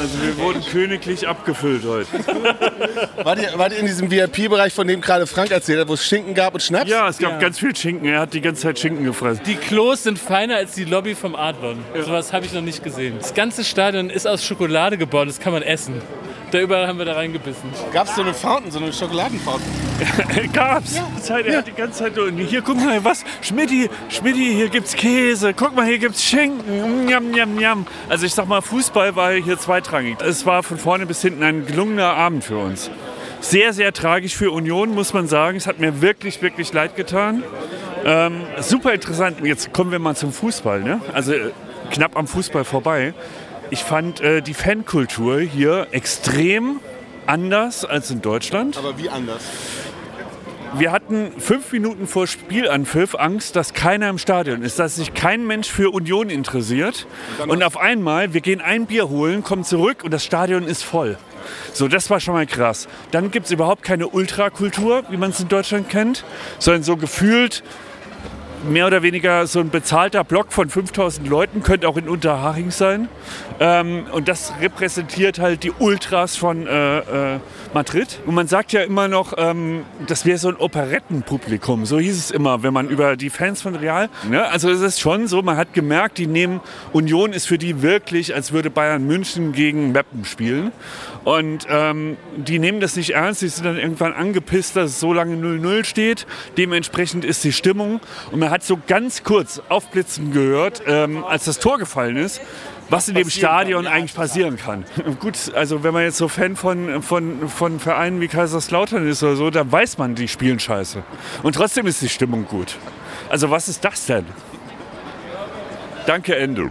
Also wir wurden königlich abgefüllt heute. [LAUGHS] Wart ihr, wart ihr in diesem VIP-Bereich, von dem gerade Frank erzählt hat, wo es Schinken gab und Schnaps? Ja, es gab Ja. ganz viel Schinken. Er hat die ganze Zeit Schinken gefressen. Die Klos sind feiner als die Lobby vom Adlon. Sowas habe ich noch nicht gesehen. Das ganze Stadion ist aus Schokolade gebaut, das kann man essen. Da überall haben wir da reingebissen. Gab es so eine Fountain, so eine Schokoladenfountain? [LAUGHS] Gab's. Zeit, er hat die ganze Zeit. und Hier, guck mal, was? Schmidti, Schmidti, hier gibt's Käse. Guck mal, hier gibt's Schinken. Njam, njam, njam. Also ich sag mal, Fußball war hier zweitrangig. Es war von vorne bis hinten ein gelungener Abend für uns. Sehr, sehr tragisch für Union, muss man sagen. Es hat mir wirklich, wirklich leid getan. Ähm, super interessant. Jetzt kommen wir mal zum Fußball. Ne? Also äh, knapp am Fußball vorbei. Ich fand äh, die Fankultur hier extrem anders als in Deutschland. Aber wie anders? Wir hatten fünf Minuten vor Spielanpfiff Angst, dass keiner im Stadion ist, dass sich kein Mensch für Union interessiert. Und auf einmal, wir gehen ein Bier holen, kommen zurück und das Stadion ist voll. So, das war schon mal krass. Dann gibt es überhaupt keine Ultrakultur, wie man es in Deutschland kennt, sondern so gefühlt mehr oder weniger so ein bezahlter Block von 5000 Leuten, könnte auch in Unterhaching sein. Ähm, und das repräsentiert halt die Ultras von äh, äh, Madrid. Und man sagt ja immer noch, ähm, das wäre so ein Operettenpublikum. So hieß es immer, wenn man über die Fans von Real. Ne? Also es ist schon so, man hat gemerkt, die nehmen, Union ist für die wirklich, als würde Bayern München gegen Meppen spielen. Und ähm, die nehmen das nicht ernst, die sind dann irgendwann angepisst, dass es so lange 0-0 steht. Dementsprechend ist die Stimmung. Und man hat so ganz kurz aufblitzen gehört, ähm, als das Tor gefallen ist, was in dem Stadion eigentlich passieren kann. [LAUGHS] Gut, also wenn man jetzt so Fan von, von, von Vereinen wie Kaiserslautern ist oder so, dann weiß man, die spielen scheiße. Und trotzdem ist die Stimmung gut. Also was ist das denn? Danke, Endo.